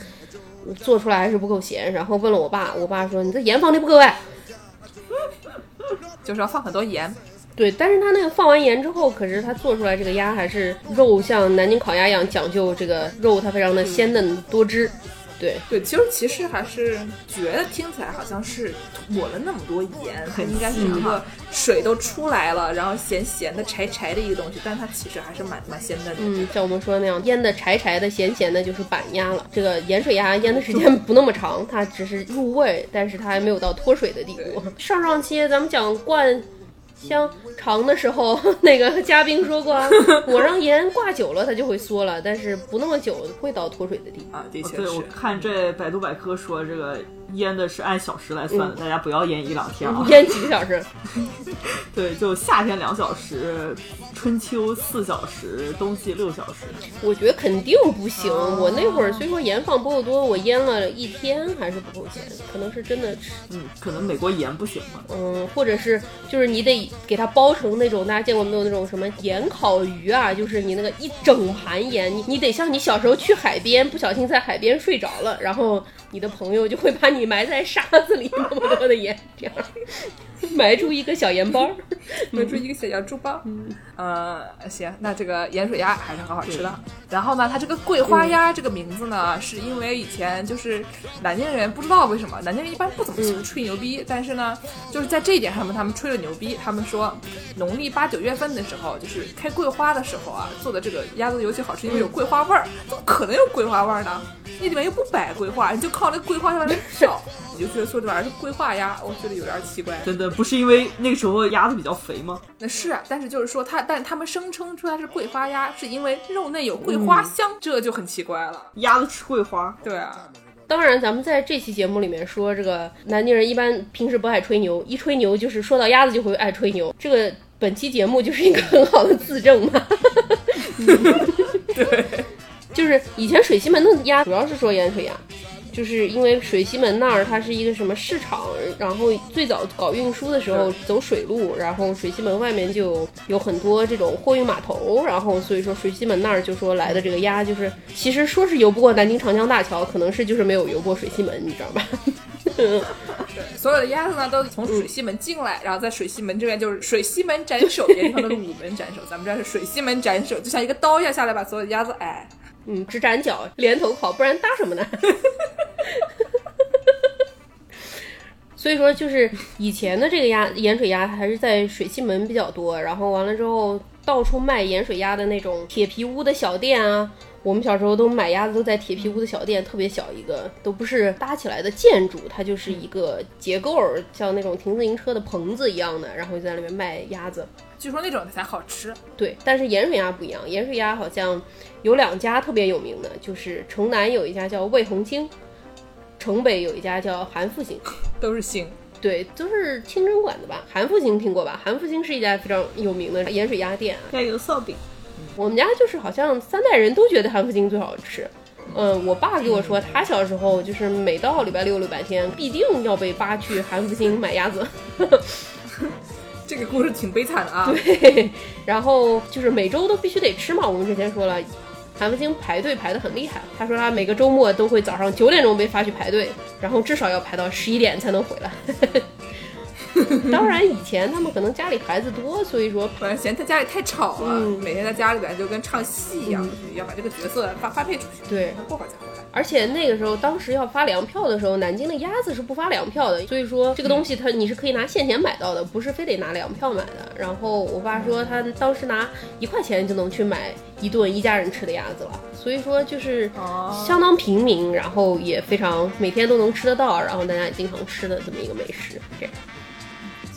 做出来还是不够咸。然后问了我爸，我爸说你这盐放的不够哎。就是要放很多盐，对，但是它那个放完盐之后，可是它做出来这个鸭还是肉像南京烤鸭一样讲究，这个肉它非常的鲜嫩多汁。对，对，其实其实还是觉得听起来好像是抹了那么多盐，它应该是一个水都出来了，然后咸咸的、柴柴的一个东西，但它其实还是蛮蛮鲜嫩的。嗯，像我们说的那样，腌的柴柴的、咸咸的，就是板鸭了。这个盐水鸭腌的时间不那么长，它只是入味，但是它还没有到脱水的地步。上上期咱们讲灌香肠的时候，那个嘉宾说过啊，我让盐挂久了它就会缩了，但是不那么久会到脱水的地步。啊，的确对，我是。看这百度百科说这个腌的是按小时来算的，大家不要腌一两天啊。腌几个小时？对，就夏天两小时，春秋四小时，冬季六小时。我觉得肯定不行。我那会儿虽说盐放不够多，我腌了一天还是不够咸，可能是真的吃，嗯，可能美国盐不行吧。嗯，或者是就是你得给它包成那种大家见过没有那种什么盐烤鱼啊，就是你那个一整盘盐，你你得像你小时候去海边不小心在海边睡着了，然后你的朋友就会把你埋在沙子里那么多的盐，这样 埋出一个小盐包。埋出一个小洋猪包。嗯，呃，行，那这个盐水鸭还是很好吃的。然后呢，它这个桂花鸭这个名字呢，是因为以前就是南京人不知道为什么，南京人一般不怎么喜欢吹牛逼，但是呢，就是在这一点上面他们吹了牛逼，他们说农历八九月份的时候，就是开桂花的时候啊，做的这个鸭子尤其好吃，因为有桂花味儿。怎么可能有桂花味儿呢？那里面又不摆桂花，你就靠那桂花在外面烧，你就觉得说这玩意儿是桂花鸭，我觉得有点奇怪。真的不是因为那个时候鸭子比较肥吗？那是啊，但是就是说它，但他们声称出来是桂花鸭，是因为肉内有桂花香，这就很奇怪了。鸭子吃桂花，对啊，当然，咱们在这期节目里面说，这个南京人一般平时不爱吹牛，一吹牛就是说到鸭子就会爱吹牛。这个本期节目就是一个很好的自证嘛。对，就是以前水西门的鸭主要是说盐水鸭，就是因为水西门那儿它是一个什么市场，然后最早搞运输的时候走水路，然后水西门外面就有有很多这种货运码头，然后所以说水西门那儿就说来的这个鸭就是，其实说是游不过南京长江大桥，可能是就是没有游过水西门，你知道吧？对，所有的鸭子呢都从水西门进来，然后在水西门这边就是水西门斩首，别地方都是午门斩首，咱们这儿是水西门斩首，就像一个刀一样下来把所有的鸭子哎。嗯，只斩脚，连头烤，不然搭什么呢？所以说，就是以前的这个鸭盐水鸭还是在水西门比较多，然后完了之后，到处卖盐水鸭的那种铁皮屋的小店啊。我们小时候都买鸭子都在铁皮屋的小店，特别小一个，都不是搭起来的建筑，它就是一个结构，像那种停自行车的棚子一样的，然后就在里面卖鸭子。据说那种才好吃，对，但是盐水鸭不一样，盐水鸭好像有两家特别有名的，就是城南有一家叫魏红清，城北有一家叫韩复兴，都是腥。对，都是清真馆的吧？韩复兴听过吧？韩复兴是一家非常有名的盐水鸭店啊。还有烧饼。我们家就是好像三代人都觉得韩复兴最好吃。嗯，我爸给我说，他小时候就是每到礼拜六、礼拜天，必定要被扒去韩复兴买鸭子。这个故事挺悲惨的啊。对，然后就是每周都必须得吃嘛。我们之前说了，韩文清排队排得很厉害。他说他每个周末都会早上九点钟被发去排队，然后至少要排到十一点才能回来。当然，以前他们可能家里孩子多，所以说反正嫌他家里太吵了，嗯每天在家里边就跟唱戏一样，要把这个角色发发配出去。对他过会儿才回来。而且那个时候，当时要发粮票的时候，南京的鸭子是不发粮票的，所以说这个东西它你是可以拿现钱买到的，不是非得拿粮票买的。然后我爸说他当时拿一块钱就能去买一顿一家人吃的鸭子了，所以说就是相当平民，然后也非常每天都能吃得到，然后大家也经常吃的这么一个美食。这样，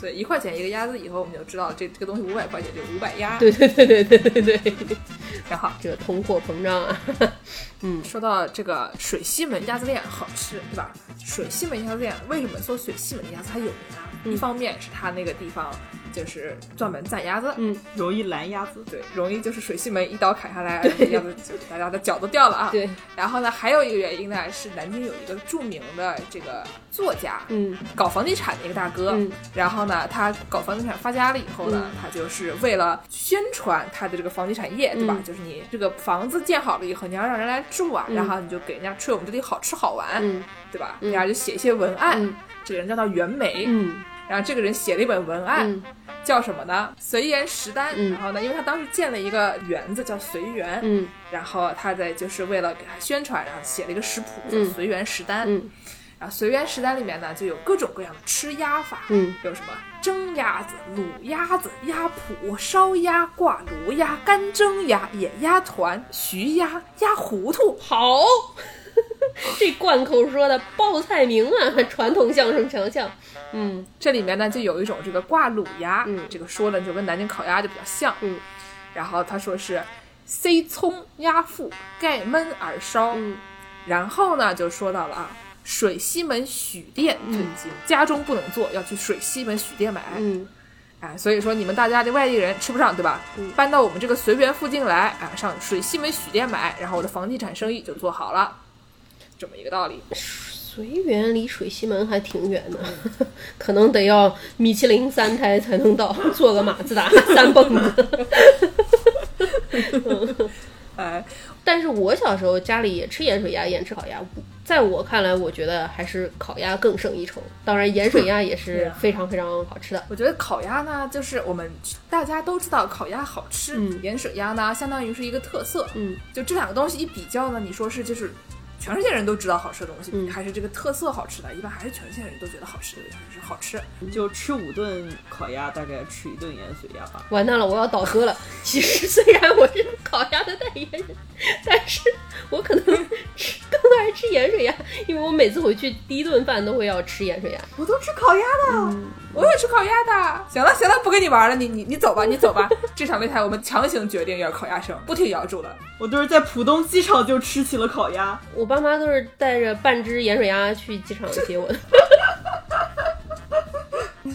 所以一块钱一个鸭子，以后我们就知道这这个东西五百块钱就五百鸭。对对对对对对对，然后这个通货膨胀啊，嗯，说到这个水西门鸭子店好吃，对吧？水西门鸭子店为什么说水西门鸭子它有名啊？一方面是它那个地方就是专门宰鸭子，嗯。容易拦鸭子。对，容易就是水西门一刀砍下来，鸭子就大家的脚都掉了啊。对，然后呢，还有一个原因呢，是南京有一个著名的这个作家，嗯。搞房地产的一个大哥，嗯。然后呢，他搞房地产发家了以后呢，嗯。他就是为了宣传他的这个房地产业，对吧？嗯。就是你这个房子建好了以后，你要让人来住啊，嗯。然后你就给人家吹我们这里好吃好玩，嗯。对吧？嗯。然后就写一些文案，嗯。这个人叫做袁枚，嗯然后这个人写了一本文案，嗯叫什么呢？随园食单。嗯然后呢，因为他当时建了一个园子叫随园，嗯然后他在就是为了给他宣传，然后写了一个食谱叫嗯随园食单。嗯然后随园食单里面呢，就有各种各样的吃鸭法，嗯有什么蒸鸭子、卤鸭子、鸭脯、烧鸭、挂炉鸭、干蒸鸭、野鸭团、徐鸭、鸭糊涂。好，这贯口说的报菜名啊，传统相声强项。嗯这里面呢就有一种这个挂卤鸭，嗯这个说的就跟南京烤鸭就比较像。嗯，然后他说是塞葱鸭腹盖焖耳烧，嗯然后呢就说到了啊。水西门许店推荐，家中不能做，要去水西门许店买。嗯哎，所以说你们大家这外地人吃不上，对吧？嗯搬到我们这个随园附近来，啊，上水西门许店买，然后我的房地产生意就做好了，这么一个道理。随园离水西门还挺远的，可能得要米其林三胎才能到，坐个马自达 三蹦子。哎，但是我小时候家里也吃盐水鸭，也吃烤鸭。在我看来，我觉得还是烤鸭更胜一筹。当然，盐水鸭也是非常非常好吃的。我觉得烤鸭呢，就是我们大家都知道烤鸭好吃，嗯盐水鸭呢，相当于是一个特色。嗯，就这两个东西一比较呢，你说是就是全世界人都知道好吃的东西，嗯还是这个特色好吃的，一般还是全世界人都觉得好吃的，就是好吃。就吃五顿烤鸭，大概吃一顿盐水鸭吧。完蛋了，我要倒戈了。其实虽然我是烤鸭的代言人，但是我可能吃更爱吃盐水鸭，因为我每次回去第一顿饭都会要吃盐水鸭。我都吃烤鸭的，我也吃烤鸭的。行了行了，不跟你玩了，你你你走吧，你走吧。这场擂台我们强行决定要烤鸭生，不听姚主了。我都是在浦东机场就吃起了烤鸭。我爸妈都是带着半只盐水鸭去机场接我的。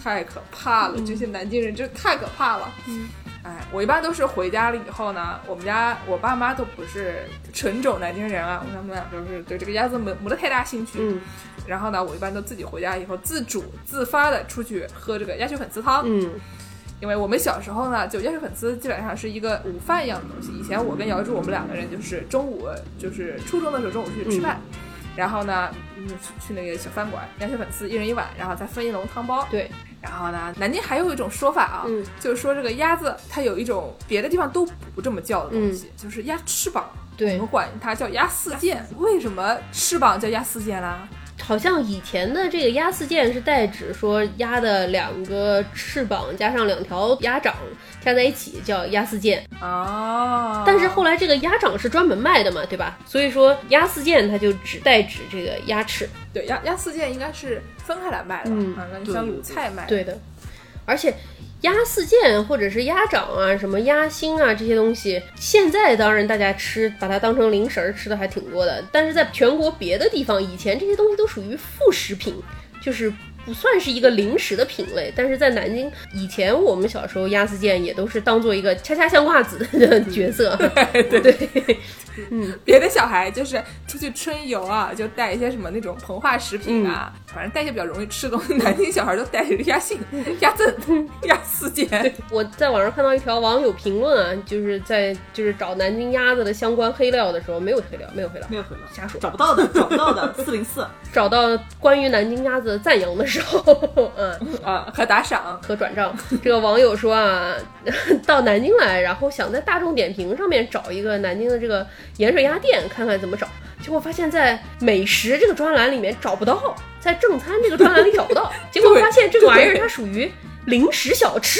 太可怕了，这些南京人真太可怕了。嗯，哎，我一般都是回家了以后呢，我们家我爸妈都不是纯种南京人啊，他们俩都是对这个鸭子没没得太大兴趣。嗯然后呢，我一般都自己回家以后自主自发的出去喝这个鸭血粉丝汤。嗯因为我们小时候呢，就鸭血粉丝基本上是一个午饭一样的东西。以前我跟姚柱我们两个人就是中午，就是初中的时候中午去吃饭，然后呢，嗯，去去那个小饭馆，鸭血粉丝一人一碗，然后再分一笼汤包。对，然后呢，南京还有一种说法啊，嗯就是说这个鸭子它有一种别的地方都不这么叫的东西，就是鸭翅膀。对我们管它叫鸭四件。为什么翅膀叫鸭四件啦？好像以前的这个鸭四件是代指说鸭的两个翅膀加上两条鸭掌加在一起叫鸭四件，哦，但是后来这个鸭掌是专门卖的嘛，对吧？所以说鸭四件它就只代指这个鸭翅。对鸭鸭四件应该是分开来卖的，嗯啊，那就像对卤菜卖的。对的，而且鸭四件或者是鸭掌啊、什么鸭心啊这些东西，现在当然大家吃把它当成零食儿吃的还挺多的，但是在全国别的地方，以前这些东西都属于副食品，就是。不算是一个零食的品类，但是在南京以前，我们小时候鸭四件也都是当做一个恰恰香瓜子的角色。对对，嗯别的小孩就是出去春游啊，就带一些什么那种膨化食品啊，嗯反正带一些比较容易吃的东西。南京小孩都带着鸭杏、鸭胗、鸭四件。我在网上看到一条网友评论啊，就是在就是找南京鸭子的相关黑料的时候，没有黑料，没有黑料，没有黑料，瞎说。找不到的，找不到的，四零四。找到关于南京鸭子赞扬的时候，嗯，啊，和打赏，和转账。这个网友说啊，到南京来，然后想在大众点评上面找一个南京的这个盐水鸭店，看看怎么找。结果发现，在美食这个专栏里面找不到，在正餐这个专栏里找不到。结果发现这个玩意儿它属于零食小吃，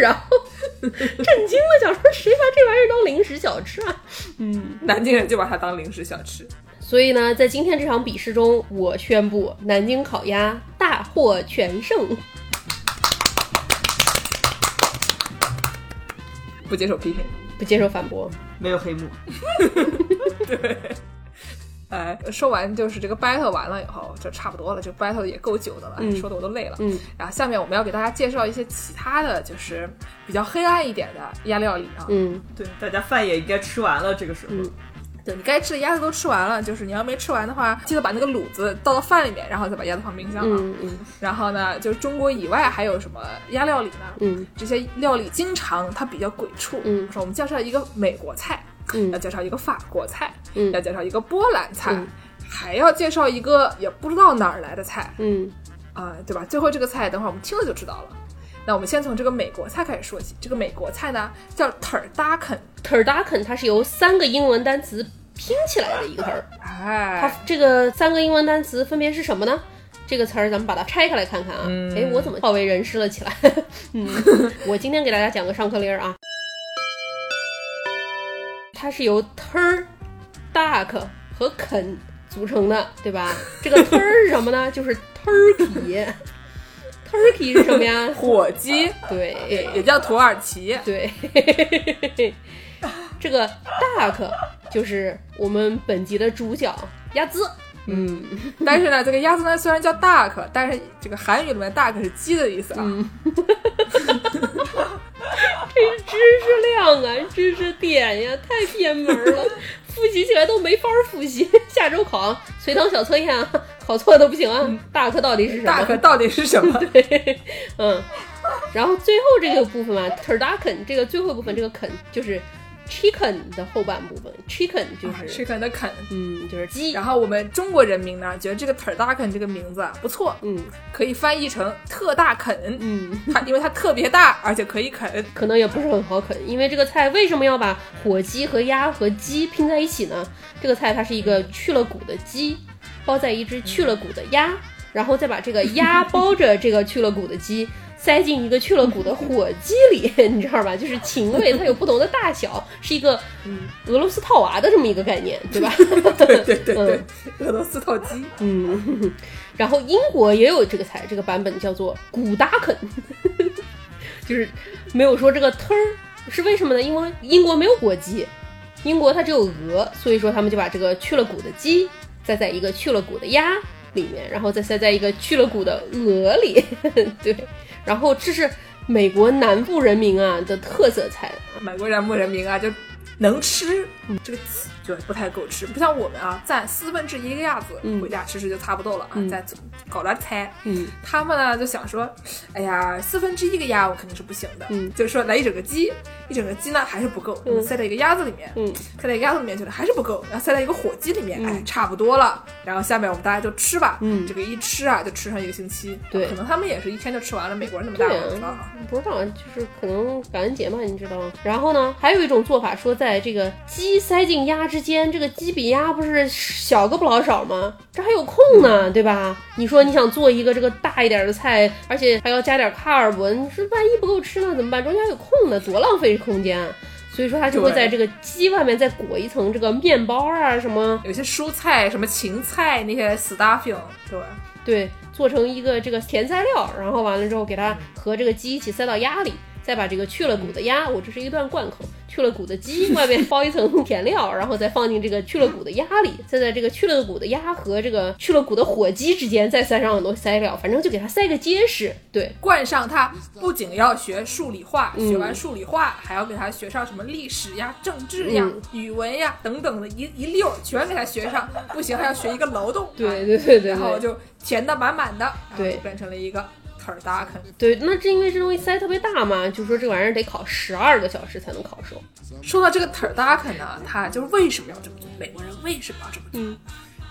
然后震惊了，想说谁把这玩意儿当零食小吃啊？嗯南京人就把它当零食小吃。所以呢，在今天这场比试中，我宣布南京烤鸭大获全胜。不接受批评。不接受反驳。没有黑幕，哎，说完就是这个 battle 完了以后就差不多了，这个 battle 也够久的了，嗯说的我都累了。嗯，然后下面我们要给大家介绍一些其他的就是比较黑暗一点的鸭料理啊。嗯对，大家饭也应该吃完了，这个时候。嗯对你该吃的鸭子都吃完了，就是你要没吃完的话，记得把那个卤子倒到饭里面，然后再把鸭子放冰箱了。嗯嗯然后呢，就是中国以外还有什么鸭料理呢？嗯这些料理经常它比较鬼畜。嗯说我们介绍一个美国菜，嗯要嗯介绍一个法国菜，嗯要介绍一个波兰菜，嗯还要介绍一个也不知道哪儿来的菜嗯啊、对吧？最后这个菜，等会儿我们听了就知道了。那我们先从这个美国菜开始说起。这个美国菜呢叫 turducken，，turducken 它是由三个英文单词拼起来的一个词儿。它哎，这个三个英文单词分别是什么呢？这个词儿咱们把它拆开来看看啊。嗯哎、我怎么好为人师了起来？嗯，我今天给大家讲个上课铃儿啊。它是由 tur、duck 和肯组成的，对吧？这个 tur 是什么呢？就是 turkey。Turkey 是什么呀？火鸡。对，也叫土耳其，对，这个 duck 就是我们本集的主角鸭子。嗯，但是呢，这个鸭子呢虽然叫 duck，但是这个韩语里面 duck 是鸡的意思啊。这是知识量啊，知识点呀，太偏门了，复习起来都没法复习。下周考随堂小测验啊，考错都不行啊。duck 到底是什么 duck 到底是什么？对，嗯，然后最后这个部分嘛 turducken 这个最后部分这个肯就是 chicken 的后半部分，chicken 就是、Chicken 的肯。嗯，就是鸡。然后我们中国人民呢，觉得这个 turducken 这个名字啊不错，嗯可以翻译成特大啃。嗯，它因为它特别大，而且可以啃。可能也不是很好啃，因为这个菜为什么要把火鸡和鸭和鸡拼在一起呢？这个菜它是一个去了骨的鸡包在一只去了骨的鸭，然后再把这个鸭包着这个去了骨的鸡。塞进一个去了骨的火鸡里，你知道吧？就是禽类，它有不同的大小，是一个俄罗斯套娃的这么一个概念，对吧？对对对对，俄罗斯套鸡。嗯，然后英国也有这个菜，这个版本叫做古达肯，就是没有说这个 tur 是为什么呢？因为英国没有火鸡，英国它只有鹅，所以说他们就把这个去了骨的鸡再在一个去了骨的鸭里面，然后再塞在一个去了骨的鹅里，对，然后这是美国南部人民啊的特色菜，美国南部人民啊，就能吃，嗯这个就不太够吃，不像我们啊，占四分之一个鸭子、嗯。回家吃吃就差不多了啊，嗯。再搞点菜。嗯。他们呢就想说，哎呀，四分之一个鸭我肯定是不行的，嗯。就是说来一整个鸡，一整个鸡呢还是不够，我们塞在一个鸭子里面，嗯塞在一个鸭子里面去了还是不够，然后塞在一个火鸡里面，嗯哎，差不多了。然后下面我们大家就吃吧，嗯这个一吃啊就吃上一个星期，对可能他们也是一天就吃完了，美国人那么大对我不知道啊。不知道，就是可能感恩节嘛，你知道吗？然后呢，还有一种做法，说在这个鸡塞进鸭之间，这个鸡比鸭不是小个不老少吗？这还有空呢，对吧？你说你想做一个这个大一点的菜，而且还要加点 carb，你说万一不够吃呢怎么办？中间还有空呢，多浪费空间啊！所以说它就会在这个鸡外面再裹一层这个面包啊什么，有些蔬菜，什么芹菜那些 stuffing，对吧？对，做成一个这个甜菜料，然后完了之后给它和这个鸡一起塞到鸭里，再把这个去了骨的鸭，我这是一段贯口，去了骨的鸡外面包一层甜料，然后再放进这个去了骨的鸭里，再在这个去了骨的鸭和这个去了骨的火鸡之间再塞上很多塞料，反正就给它塞个结实。对，灌上它不仅要学数理化，嗯。学完数理化还要给它学上什么历史呀、政治呀、嗯。语文呀等等的一一溜儿全给它学上，不行还要学一个劳动，对啊对对对。对然后就填的满满的，然后对。就变成了一个 turducken。对，那是因为这东西塞特别大嘛，就说这玩意儿得烤十二个小时才能烤熟。说到这个 turducken 呢，它就是为什么要这么做？美国人为什么要这么做？嗯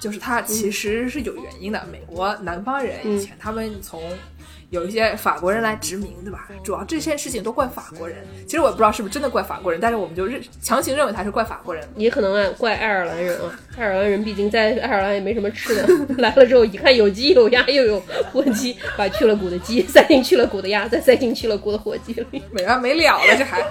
就是它其实是有原因的。美国南方人以前他们从有一些法国人来殖民，对吧？主要这件事情都怪法国人。其实我也不知道是不是真的怪法国人，但是我们就认强行认为他是怪法国人。也可能啊，怪爱尔兰人啊，爱尔兰人毕竟在爱尔兰也没什么吃的，来了之后一看有鸡有鸭又有火鸡，把去了骨的鸡塞进去了骨的鸭，再塞进去了骨的火鸡里。没完没了了，这还。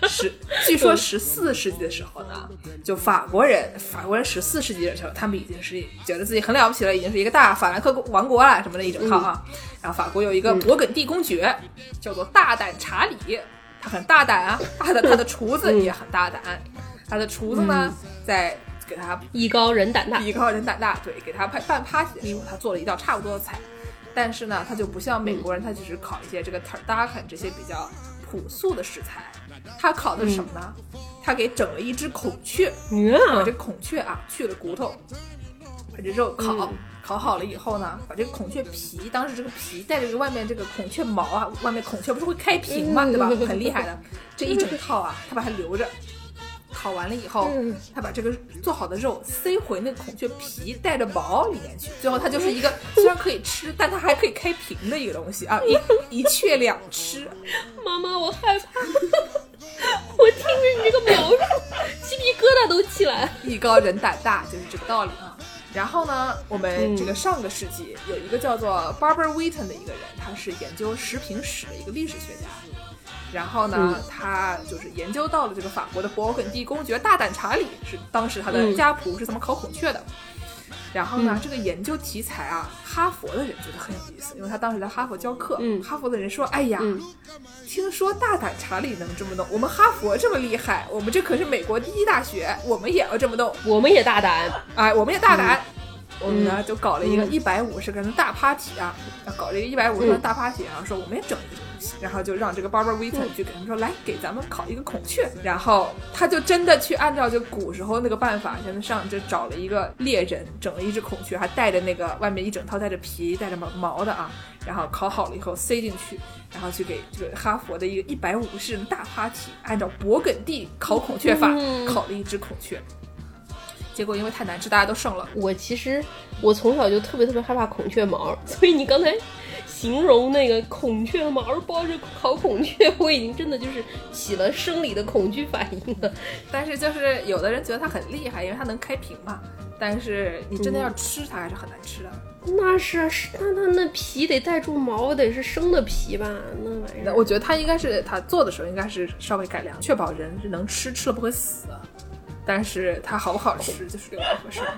哎十，据说十四世纪的时候呢，就法国人，法国人十四世纪的时候，他们已经是觉得自己很了不起了，已经是一个大法兰克王国了，什么的一整套啊。然后法国有一个勃艮第公爵，叫做大胆查理，他很大胆啊，他的他的厨子也很大胆，他的厨子呢，在给他艺高人胆大，艺高人胆大，对，给他办办 party 的时候，他做了一道差不多的菜，但是呢，他就不像美国人，他只是烤一些这个 turducken 这些比较朴素的食材，他烤的是什么呢？他给整了一只孔雀，把啊这孔雀啊去了骨头，把这肉烤。嗯烤好了以后呢，把这个孔雀皮，当时这个皮带着这个外面这个孔雀毛啊，外面孔雀不是会开屏嘛，对吧？很厉害的，这一整套啊，他把它留着。烤完了以后嗯，他把这个做好的肉塞回那个孔雀皮带着毛里面去，最后它就是一个虽然可以吃，但它还可以开屏的一个东西啊，一 一雀两吃。妈妈，我害怕。我听着你这个描述，鸡皮疙瘩都起来了。艺高人胆大，就是这个道理啊。然后呢，我们这个上个世纪有一个叫做 Barbara Wheaton 的一个人，他是研究食品史的一个历史学家。然后呢，他就是研究到了这个法国的勃艮第公爵大胆查理是当时他的嗯家仆是怎么烤孔雀的。然后呢，这个研究题材啊，哈佛的人觉得很有意思，因为他当时在哈佛教课。嗯。哈佛的人说：“哎呀，嗯。听说大胆查理能这么弄，我们哈佛这么厉害，我们这可是美国第一大学，我们也要这么弄。我们也大胆，哎，我们也大胆。嗯。我们呢就搞了一个一百五十个人的大 party 啊，搞了一个一百五十个人的大 party，然后说我们也整一个然后就让这个 Barbara Wheaton 去给他们说，来给咱们烤一个孔雀，然后他就真的去按照就古时候那个办法，现在上就找了一个猎人，整了一只孔雀，还带着那个外面一整套带着皮、带着毛毛的啊，然后烤好了以后塞进去，然后去给这个哈佛的一个一百五十人大 party，按照勃艮第烤孔雀法、嗯烤了一只孔雀。结果因为太难吃，大家都剩了。我其实我从小就特别特别害怕孔雀毛，所以你刚才形容那个孔雀毛包着烤孔雀，我已经真的就是起了生理的恐惧反应了。但是就是有的人觉得它很厉害，因为它能开屏嘛。但是你真的要嗯吃它还是很难吃的。那是啊，是那那那皮得带住毛，得是生的皮吧？那玩意儿，那我觉得它应该是它做的时候应该是稍微改良，确保人是能吃，吃了不会死。但是它好不好吃就是另外一回事儿。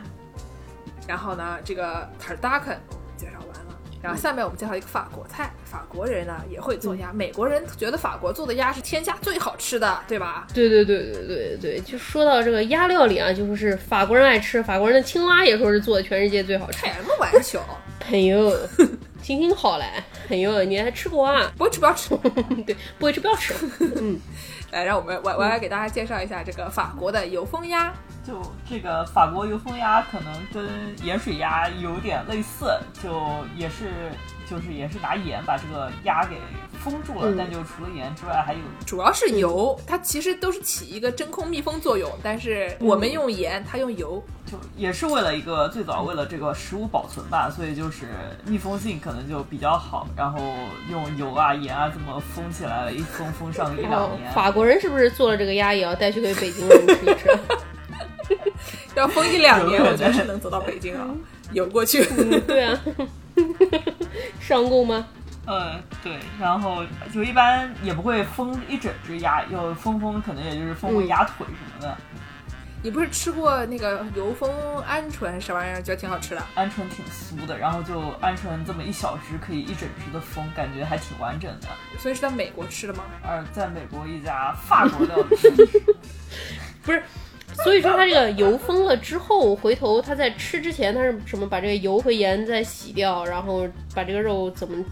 然后呢，这个完了，然后下面我们介绍一个法国菜。法国人呢也会做鸭，美国人觉得法国做的鸭是天下最好吃的，对吧？对对对对对对，就说到这个鸭料理啊，就是法国人爱吃，法国人的青蛙也说是做的全世界最好吃。开什么玩笑？朋友，行行好嘞，朋友，你还吃过啊？不会吃不要吃。对，不会吃不要吃。嗯，来，让我们我我来给大家介绍一下这个法国的油封鸭。就这个法国油封鸭可能跟盐水鸭有点类似，就也是就是也是拿盐把这个鸭给封住了，嗯但就除了盐之外还有主要是油，它其实都是起一个真空密封作用，但是我们用盐，它用油。就也是为了一个最早为了这个食物保存吧，所以就是密封性可能就比较好，然后用油啊盐啊这么封起来了，一封封上一两哦年。，法国人是不是做了这个鸭也要带去给北京人吃一吃？要封一两年，我觉得是能走到北京啊，游过去。嗯，对啊，上供吗？嗯，对，然后就一般也不会封一整只鸭，有封封可能也就是封封嗯鸭腿什么的。你不是吃过那个油封鹌鹑还是啥玩意儿？觉得挺好吃的。鹌鹑挺酥的，然后就鹌鹑这么一小只可以一整只的封，感觉还挺完整的。所以是在美国吃的吗？呃在美国一家法国料理，不是，所以说它这个油封了之后，回头它在吃之前，它是什么？把这个油和盐再洗掉，然后把这个肉怎么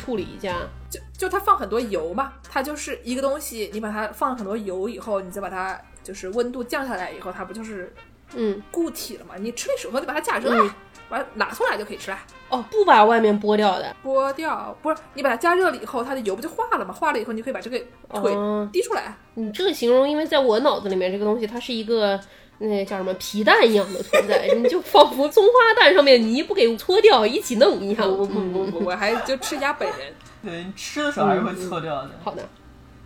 处理一下？就就它放很多油嘛，它就是一个东西，你把它放很多油以后，你再把它就是温度降下来以后，它不就是嗯，固体了吗？你吃的时候你把它加热，嗯把它拿出来就可以吃了。哦，不把外面剥掉的。剥掉不是你把它加热了以后，它的油不就化了吗？化了以后，你可以把这个腿哦滴出来。你这个形容，因为在我脑子里面，这个东西它是一个那叫什么皮蛋一样的存在，你就仿佛松花蛋上面泥不给搓掉一起弄一样。不不不嗯不，我还就吃鸭本人。对，你吃的时候还是会搓掉的。好的，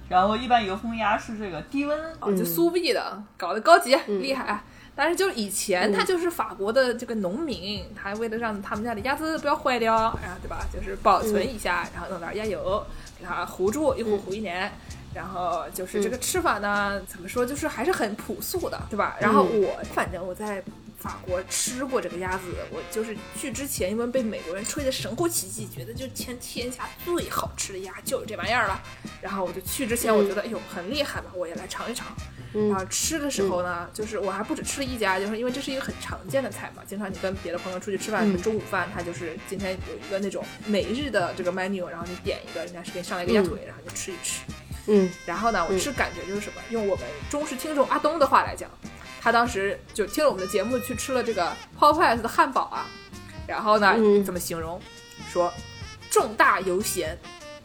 然后一般油封鸭是这个低温，哦，就苏闭的，搞得高级、厉害。但是就是以前他就是法国的这个农民，他为了让他们家的鸭子不要坏掉，然后对吧，就是保存一下，然后弄点鸭油给它糊住，一糊糊一年。然后就是这个吃法呢，怎么说，就是还是很朴素的，对吧？然后我反正我在法国吃过这个鸭子，我就是去之前，因为被美国人吹得神乎其技，觉得就天天下最好吃的鸭就是这玩意儿了。然后我就去之前，我觉得哎呦很厉害嘛，我也来尝一尝。然后吃的时候呢，就是我还不止吃了一家，就是因为这是一个很常见的菜嘛，经常你跟别的朋友出去吃饭，中午饭他就是今天有一个那种每日的这个 menu，然后你点一个，人家是给你上来一个鸭腿，然后你就吃一吃。嗯然后呢，我是感觉就是什么？用我们忠实听众阿东的话来讲，他当时就听了我们的节目去吃了这个 Popeyes 的汉堡啊，然后呢，嗯怎么形容？说重大油咸，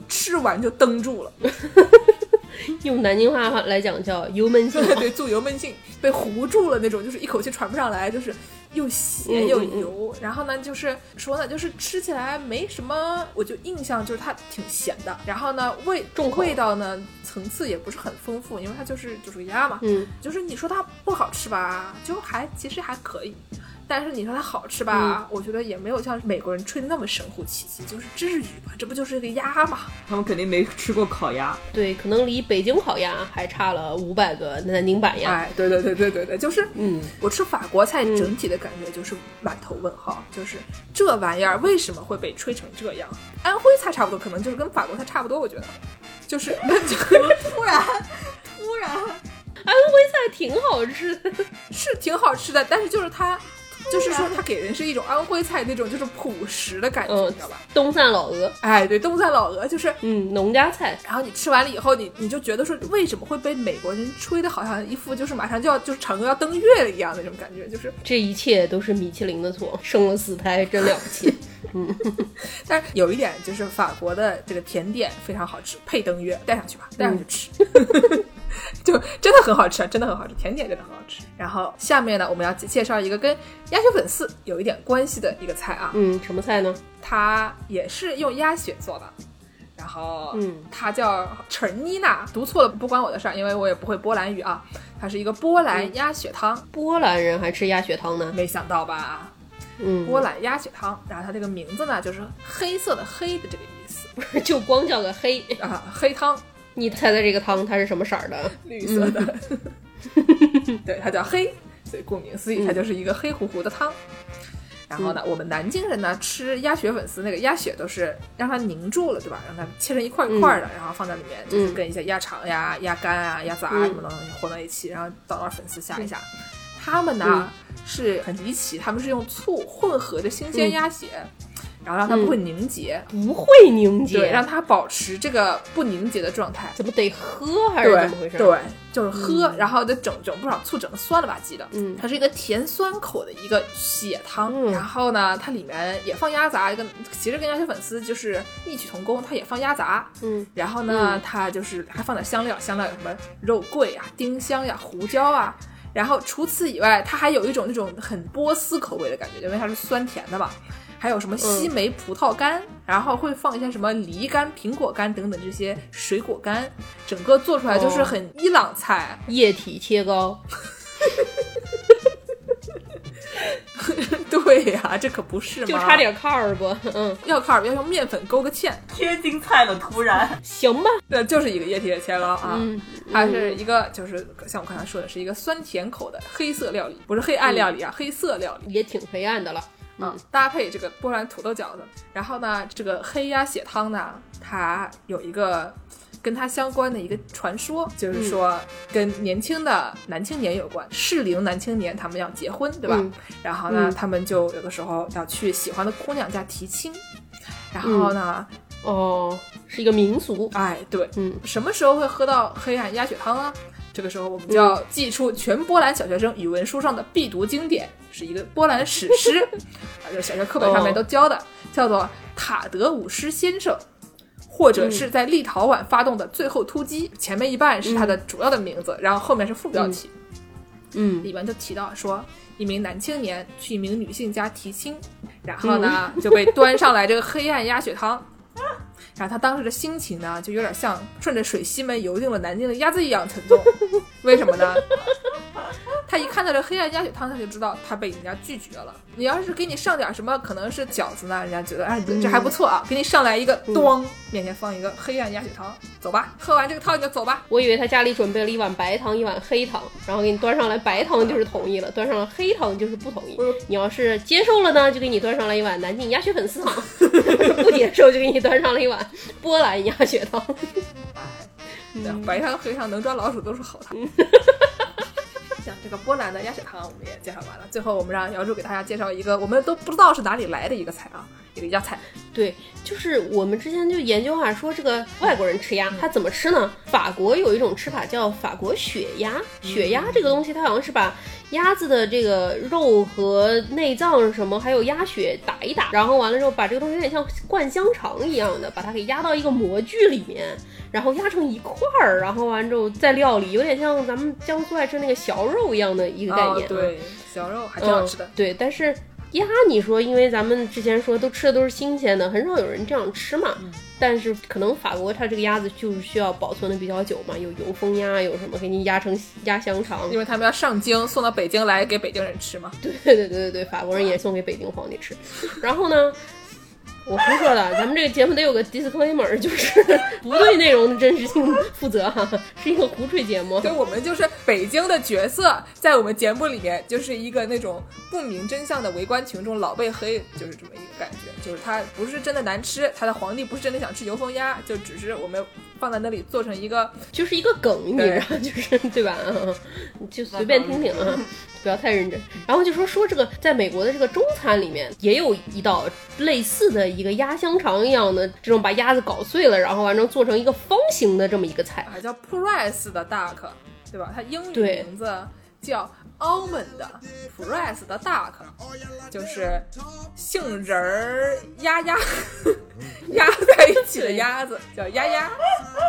吃完就蹬住了。用南京话来讲叫油焖性。对，做油焖性，被糊住了那种，就是一口气喘不上来，就是又咸又油。然后呢，就是说呢，就是吃起来没什么，我就印象就是它挺咸的。然后呢，味重味道呢层次也不是很丰富，因为它就是就是鸭嘛。嗯，就是你说它不好吃吧，就还其实还可以。但是你说它好吃吧，我觉得也没有像美国人吹的那么神乎其技，就是至于吗？这不就是一个鸭吗？他们肯定没吃过烤鸭。对，可能离北京烤鸭还差了五百个南宁板鸭。哎，对对对对对对，就是，嗯，我吃法国菜整体的感觉就是满头问号，就是这玩意儿为什么会被吹成这样？安徽菜差不多，可能就是跟法国菜差不多，我觉得，就是就 突然突然安徽菜挺好吃的，是挺好吃的，但是就是它。就是说，它给人是一种安徽菜那种就是朴实的感觉，嗯你知道吧？东山老鹅，哎，对，东山老鹅就是嗯，农家菜。然后你吃完了以后，你你就觉得说，为什么会被美国人吹的好像一副就是马上就要就是嫦娥要登月了一样那种感觉，就是，这一切都是米其林的错，生了四胎真了不起。嗯 但是有一点就是法国的这个甜点非常好吃，配登月，带上去吧，带上去吃，就真的很好吃，真的很好吃，甜点真的很好吃。然后下面呢，我们要介绍一个跟鸭血粉丝有一点关系的一个菜啊，嗯，什么菜呢？它也是用鸭血做的。然后，嗯，它叫陈妮娜，读错了不关我的事儿，因为我也不会波兰语啊。它是一个波兰鸭血汤，波兰人还吃鸭血汤呢？没想到吧？嗯，波兰鸭血汤，然后它这个名字呢，就是黑色的黑的这个意思 就光叫个黑。啊，黑汤，你猜猜这个汤它是什么色儿的？绿色的，对，它叫黑，所以顾名思义，它就是一个黑乎乎的汤。然后呢，我们南京人呢吃鸭血粉丝，那个鸭血都是让它凝住了，对吧？让它切成一块一块的，然后放在里面，就是跟一些鸭肠呀、鸭肝啊、鸭杂啊什么东西混在一起，然后倒点粉丝下一下。他们呢、是很离奇，他们是用醋混合着新鲜鸭血，然后让它不会凝结，不会凝结，对，让它保持这个不凝结的状态。怎么得喝还是怎么回事？对，就是喝，然后得整整不少醋，整的酸了吧唧的。嗯它是一个甜酸口的一个血汤。嗯然后呢，它里面也放鸭杂，跟其实跟鸭血粉丝就是异曲同工，它也放鸭杂。嗯，然后呢，它就是还放点香料，香料有什么肉桂啊、丁香呀、胡椒啊。然后除此以外，它还有一种那种很波斯口味的感觉，因为它是酸甜的嘛。还有什么西梅、葡萄干，然后会放一些什么梨干、苹果干等等这些水果干，整个做出来就是很伊朗菜。液体切糕，对呀、这可不是嘛，就差点 carb，嗯，要靠要用面粉勾个芡，天津菜了，突然 行吧，对就是一个液体的切糕啊。嗯，它是一个，就是像我刚才说的，是一个酸甜口的黑色料理，不是黑暗料理啊，黑色料理。也挺黑暗的了。嗯，搭配这个波兰土豆饺子。然后呢，这个黑鸭血汤呢，它有一个跟它相关的一个传说，就是说跟年轻的男青年有关，适龄男青年他们要结婚，对吧？嗯然后呢，嗯他们就有的时候要去喜欢的姑娘家提亲。然后呢，哦，是一个民俗，哎，对，嗯，什么时候会喝到黑暗鸭血汤呢？这个时候我们就要祭出全波兰小学生语文书上的必读经典，是一个波兰史诗，啊，就小学课本上面都教的，叫做塔德武师先生。或者是在立陶宛发动的最后突击，前面一半是他的主要的名字，然后后面是副标题。嗯。里面就提到说，一名男青年去一名女性家提亲，然后呢、就被端上来这个黑暗鸭血汤，然后他当时的心情呢，就有点像顺着水西门游进了南京的鸭子一样沉重。为什么呢？他一看到这黑暗鸭血汤，他就知道他被人家拒绝了。你要是给你上点什么，可能是饺子呢，人家觉得哎这还不错啊，给你上来一个咚，面前放一个黑暗鸭血汤，走吧，喝完这个汤你就走吧。我以为他家里准备了一碗白糖，一碗黑糖，然后给你端上来白糖就是同意了，端上了黑糖就是不同意。你要是接受了呢，就给你端上来一碗南京鸭血粉丝汤；不接受就给你端上了一碗 波兰鸭血汤。对 白糖黑糖能抓老鼠都是好汤。这个波兰的鸭血汤我们也介绍完了，最后我们让姚柱给大家介绍一个我们都不知道是哪里来的一个菜啊，一个鸭菜。对，就是我们之前就研究啊，说这个外国人吃鸭，他怎么吃呢？法国有一种吃法叫法国血鸭，血鸭这个东西，它好像是把鸭子的这个肉和内脏什么，还有鸭血打一打，然后完了之后把这个东西有点像灌香肠一样的，把它给压到一个模具里面，然后压成一块儿，然后完之后再料理，有点像咱们江苏爱吃那个小肉一样的一个概念、对，小肉还挺好吃的。嗯。对，但是鸭，你说，因为咱们之前说都吃的都是新鲜的，很少有人这样吃嘛。但是可能法国它这个鸭子就是需要保存的比较久嘛，有油封鸭，有什么给你压成鸭香肠。因为他们要上京送到北京来给北京人吃嘛。对对对对对，法国人也送给北京皇帝吃。然后呢，我胡说的，咱们这个节目得有个 disclaimer，就是 不对内容的真实性负责哈，是一个胡吹节目。就我们就是北京的角色，在我们节目里面就是一个那种不明真相的围观群众，老被黑，就是这么一个感觉。就是他不是真的难吃，他的皇帝不是真的想吃油封鸭，就只是我们放在那里做成一个就是一个梗，你知道，就是对吧？你就随便听听啊，不要太认真。然后就说说这个，在美国的这个中餐里面，也有一道类似的一个鸭香肠一样的这种把鸭子搞碎了，然后完成做成一个方形的这么一个菜。还叫 Price 的 duck，对吧？它英语名字叫 Almond Price 的 duck，就是杏仁儿鸭鸭压在一起的鸭子，叫鸭鸭。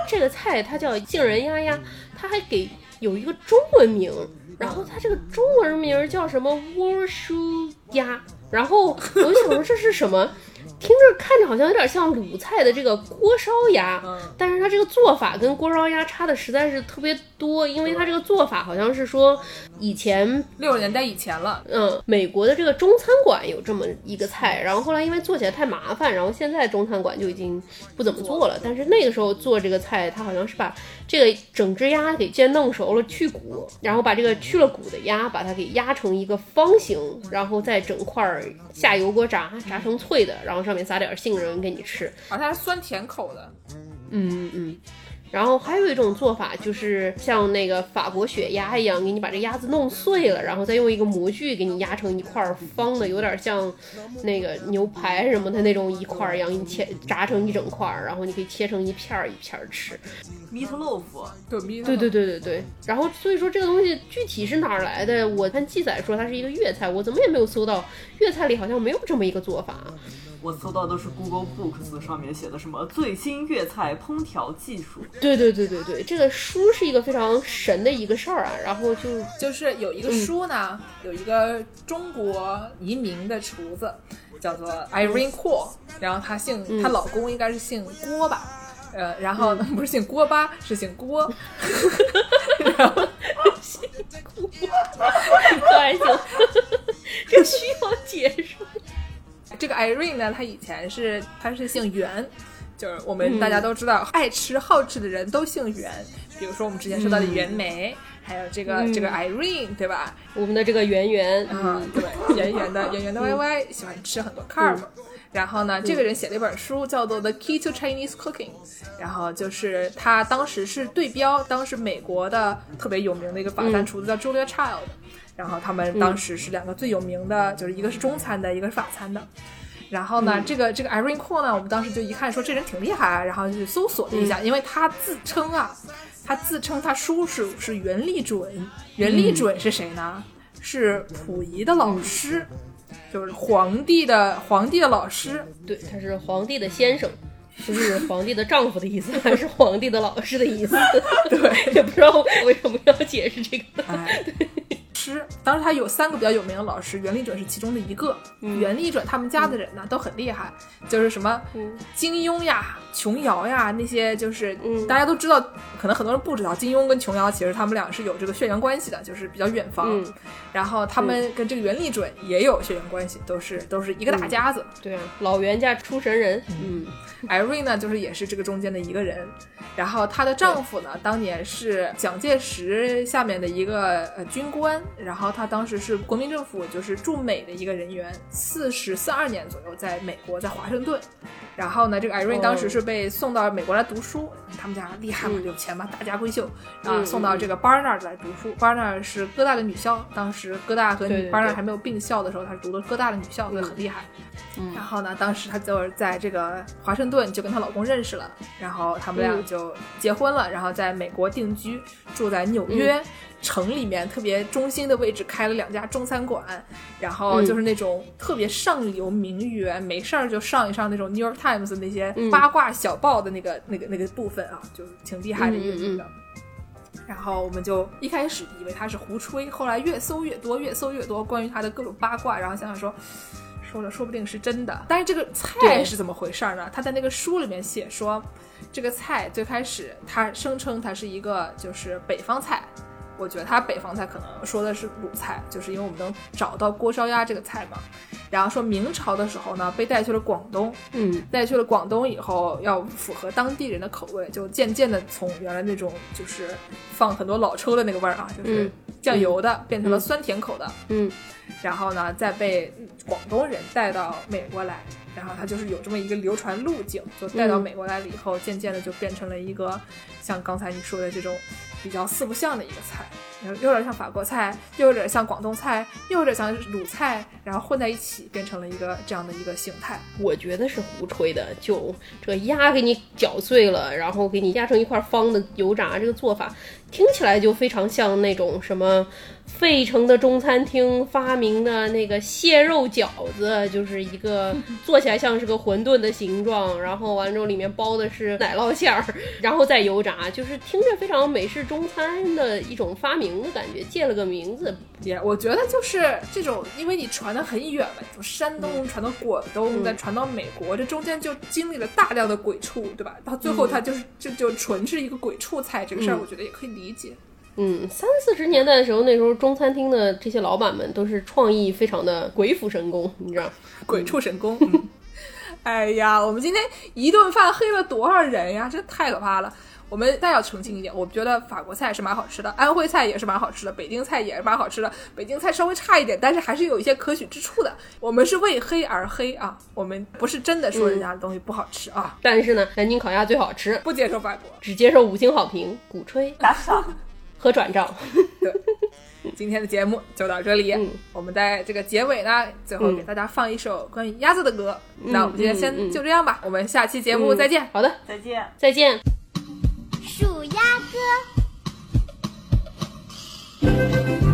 这个菜它叫杏仁鸭鸭，它还给有一个中文名，然后它这个中文名叫什么？窝书鸭，然后我就想说这是什么？听着看着好像有点像鲁菜的这个锅烧鸭，但是它这个做法跟锅烧鸭差的实在是特别多，因为它这个做法好像是说以前六十年代以前了，嗯，美国的这个中餐馆有这么一个菜，然后后来因为做起来太麻烦，然后现在中餐馆就已经不怎么做了。但是那个时候做这个菜，它好像是把这个整只鸭给先弄熟了，去骨，然后把这个去了骨的鸭，把它给压成一个方形，然后再整块儿下油锅炸，炸成脆的，然后上面撒点杏仁给你吃。啊，它是酸甜口的。嗯嗯。然后还有一种做法，就是像那个法国雪鸭一样，给你把这鸭子弄碎了，然后再用一个模具给你压成一块儿方的，有点像那个牛排什么的那种一块儿一样，给你切炸成一整块儿，然后你可以切成一片儿一片儿吃。meat loaf，对咪对对对对对。然后所以说这个东西具体是哪儿来的？我看记载说它是一个粤菜，我怎么也没有搜到粤菜里好像没有这么一个做法。我搜到都是 Google Books 上面写的什么最新粤菜烹调技术。对对对对对，这个书是一个非常神的一个事儿啊。然后就就是有一个书呢，有一个中国移民的厨子，叫做 Irene Cool，然后她姓，她老公应该是姓郭吧，呃，然后呢 不是姓郭巴，是姓郭，这个 Irene 呢，她以前是她是姓袁，就是我们大家都知道，爱吃好吃的人都姓袁，比如说我们之前说到的袁枚，还有这个、这个 Irene，对吧？我们的这个圆圆，啊，对，圆圆的圆圆的 YY 喜欢吃很多 carb。然后呢，这个人写了一本书，叫做《The Key to Chinese Cooking》，然后就是他当时是对标当时美国的特别有名的一个法餐厨子叫 Julia Child，然后他们当时是两个最有名的，就是一个是中餐的，一个是法餐的。然后呢，这个这个 Irene Cool 呢，我们当时就一看说这人挺厉害啊，然后就搜索了一下，因为他自称啊，他自称他叔叔是袁立准，袁立准是谁呢？是溥仪的老师，就是皇帝的皇帝的老师。对，他是皇帝的先生。不是皇帝的丈夫的意思，还是皇帝的老师的意思？对，也不知道为什么要解释这个。哎，师，当时他有三个比较有名的老师，袁立准是其中的一个。袁立准他们家的人呢都很厉害，就是什么金庸呀、琼瑶呀那些，就是大家都知道，可能很多人不知道，金庸跟琼瑶其实他们俩是有这个血缘关系的，就是比较远房。嗯然后他们跟这个袁立准也有血缘关系，都是都是一个大家子。对啊，老袁家出神人。嗯，Irene 呢，就是也是这个中间的一个人。然后她的丈夫呢，当年是蒋介石下面的一个呃军官，然后他当时是国民政府就是驻美的一个人员，四十四二年左右在美国，在华盛顿。然后呢，这个 Irene 当时是被送到美国来读书，他们家厉害嘛，有钱嘛，大家闺秀然后送到这个 Barnard 来读书。Barnard 是哥大的女校，当时哥大和对对 Barnard 还没有并校的时候，她是读的哥大的女校，所以很厉害。然后呢，当时她就是在这个华盛顿就跟她老公认识了，然后他们俩嗯就结婚了，然后在美国定居，住在纽约。城里面特别中心的位置开了两家中餐馆，然后就是那种特别上流名媛，没事儿就上一上那种 New York Times 那些八卦小报的那个、那个那个部分啊，就是挺厉害的一个女的。然后我们就一开始以为他是胡吹，后来越搜越多，越搜越多关于他的各种八卦，然后想想说。说了，说不定是真的。但是这个菜是怎么回事儿呢？他在那个书里面写说，这个菜最开始他声称它是一个就是北方菜。我觉得它北方菜可能说的是鲁菜，就是因为我们能找到锅烧鸭这个菜嘛。然后说明朝的时候呢，被带去了广东，嗯带去了广东以后，要符合当地人的口味，就渐渐的从原来那种就是放很多老抽的那个味儿啊，就是嗯酱油的，变成了酸甜口的。嗯然后呢，再被广东人带到美国来，然后它就是有这么一个流传路径，就带到嗯美国来了以后，渐渐的就变成了一个像刚才你说的这种比较四不像的一个菜，有有点像法国菜，又有点像广东菜，又有点像鲁菜，然后混在一起变成了一个这样的一个形态。我觉得是胡吹的，就这个鸭给你搅碎了，然后给你压成一块方的油炸，这个做法听起来就非常像那种什么费城的中餐厅发明的那个蟹肉饺子，就是一个做起来像是个馄饨的形状，然后完之后里面包的是奶酪馅儿，然后再油炸，就是听着非常美式中餐的一种发明的感觉，借了个名字。也我觉得就是这种，因为你传的很远嘛，从山东传到广东，嗯再传到美国，这中间就经历了大量的鬼畜，对吧？到最后它就是、就就纯是一个鬼畜菜，这个事儿嗯我觉得也可以理解。嗯，三四十年代的时候，那时候中餐厅的这些老板们都是创意非常的鬼斧神工，你知道？鬼畜神工。嗯哎呀，我们今天一顿饭黑了多少人呀？这太可怕了。我们再要澄清一点，我觉得法国菜是蛮好吃的，安徽菜也是蛮好吃的，北京菜也是蛮好吃的。北京菜稍微差一点，但是还是有一些可取之处的。我们是为黑而黑啊，我们不是真的说人家的东西不好吃啊，但是呢，南京烤鸭最好吃，不接受法国。只接受五星好评、鼓吹打赏。和转账。今天的节目就到这里，嗯我们在这个结尾呢，最后给大家放一首关于鸭子的歌。那我们今天嗯先嗯就这样吧，我们下期节目再见。好的，再见。再见。数鸭歌。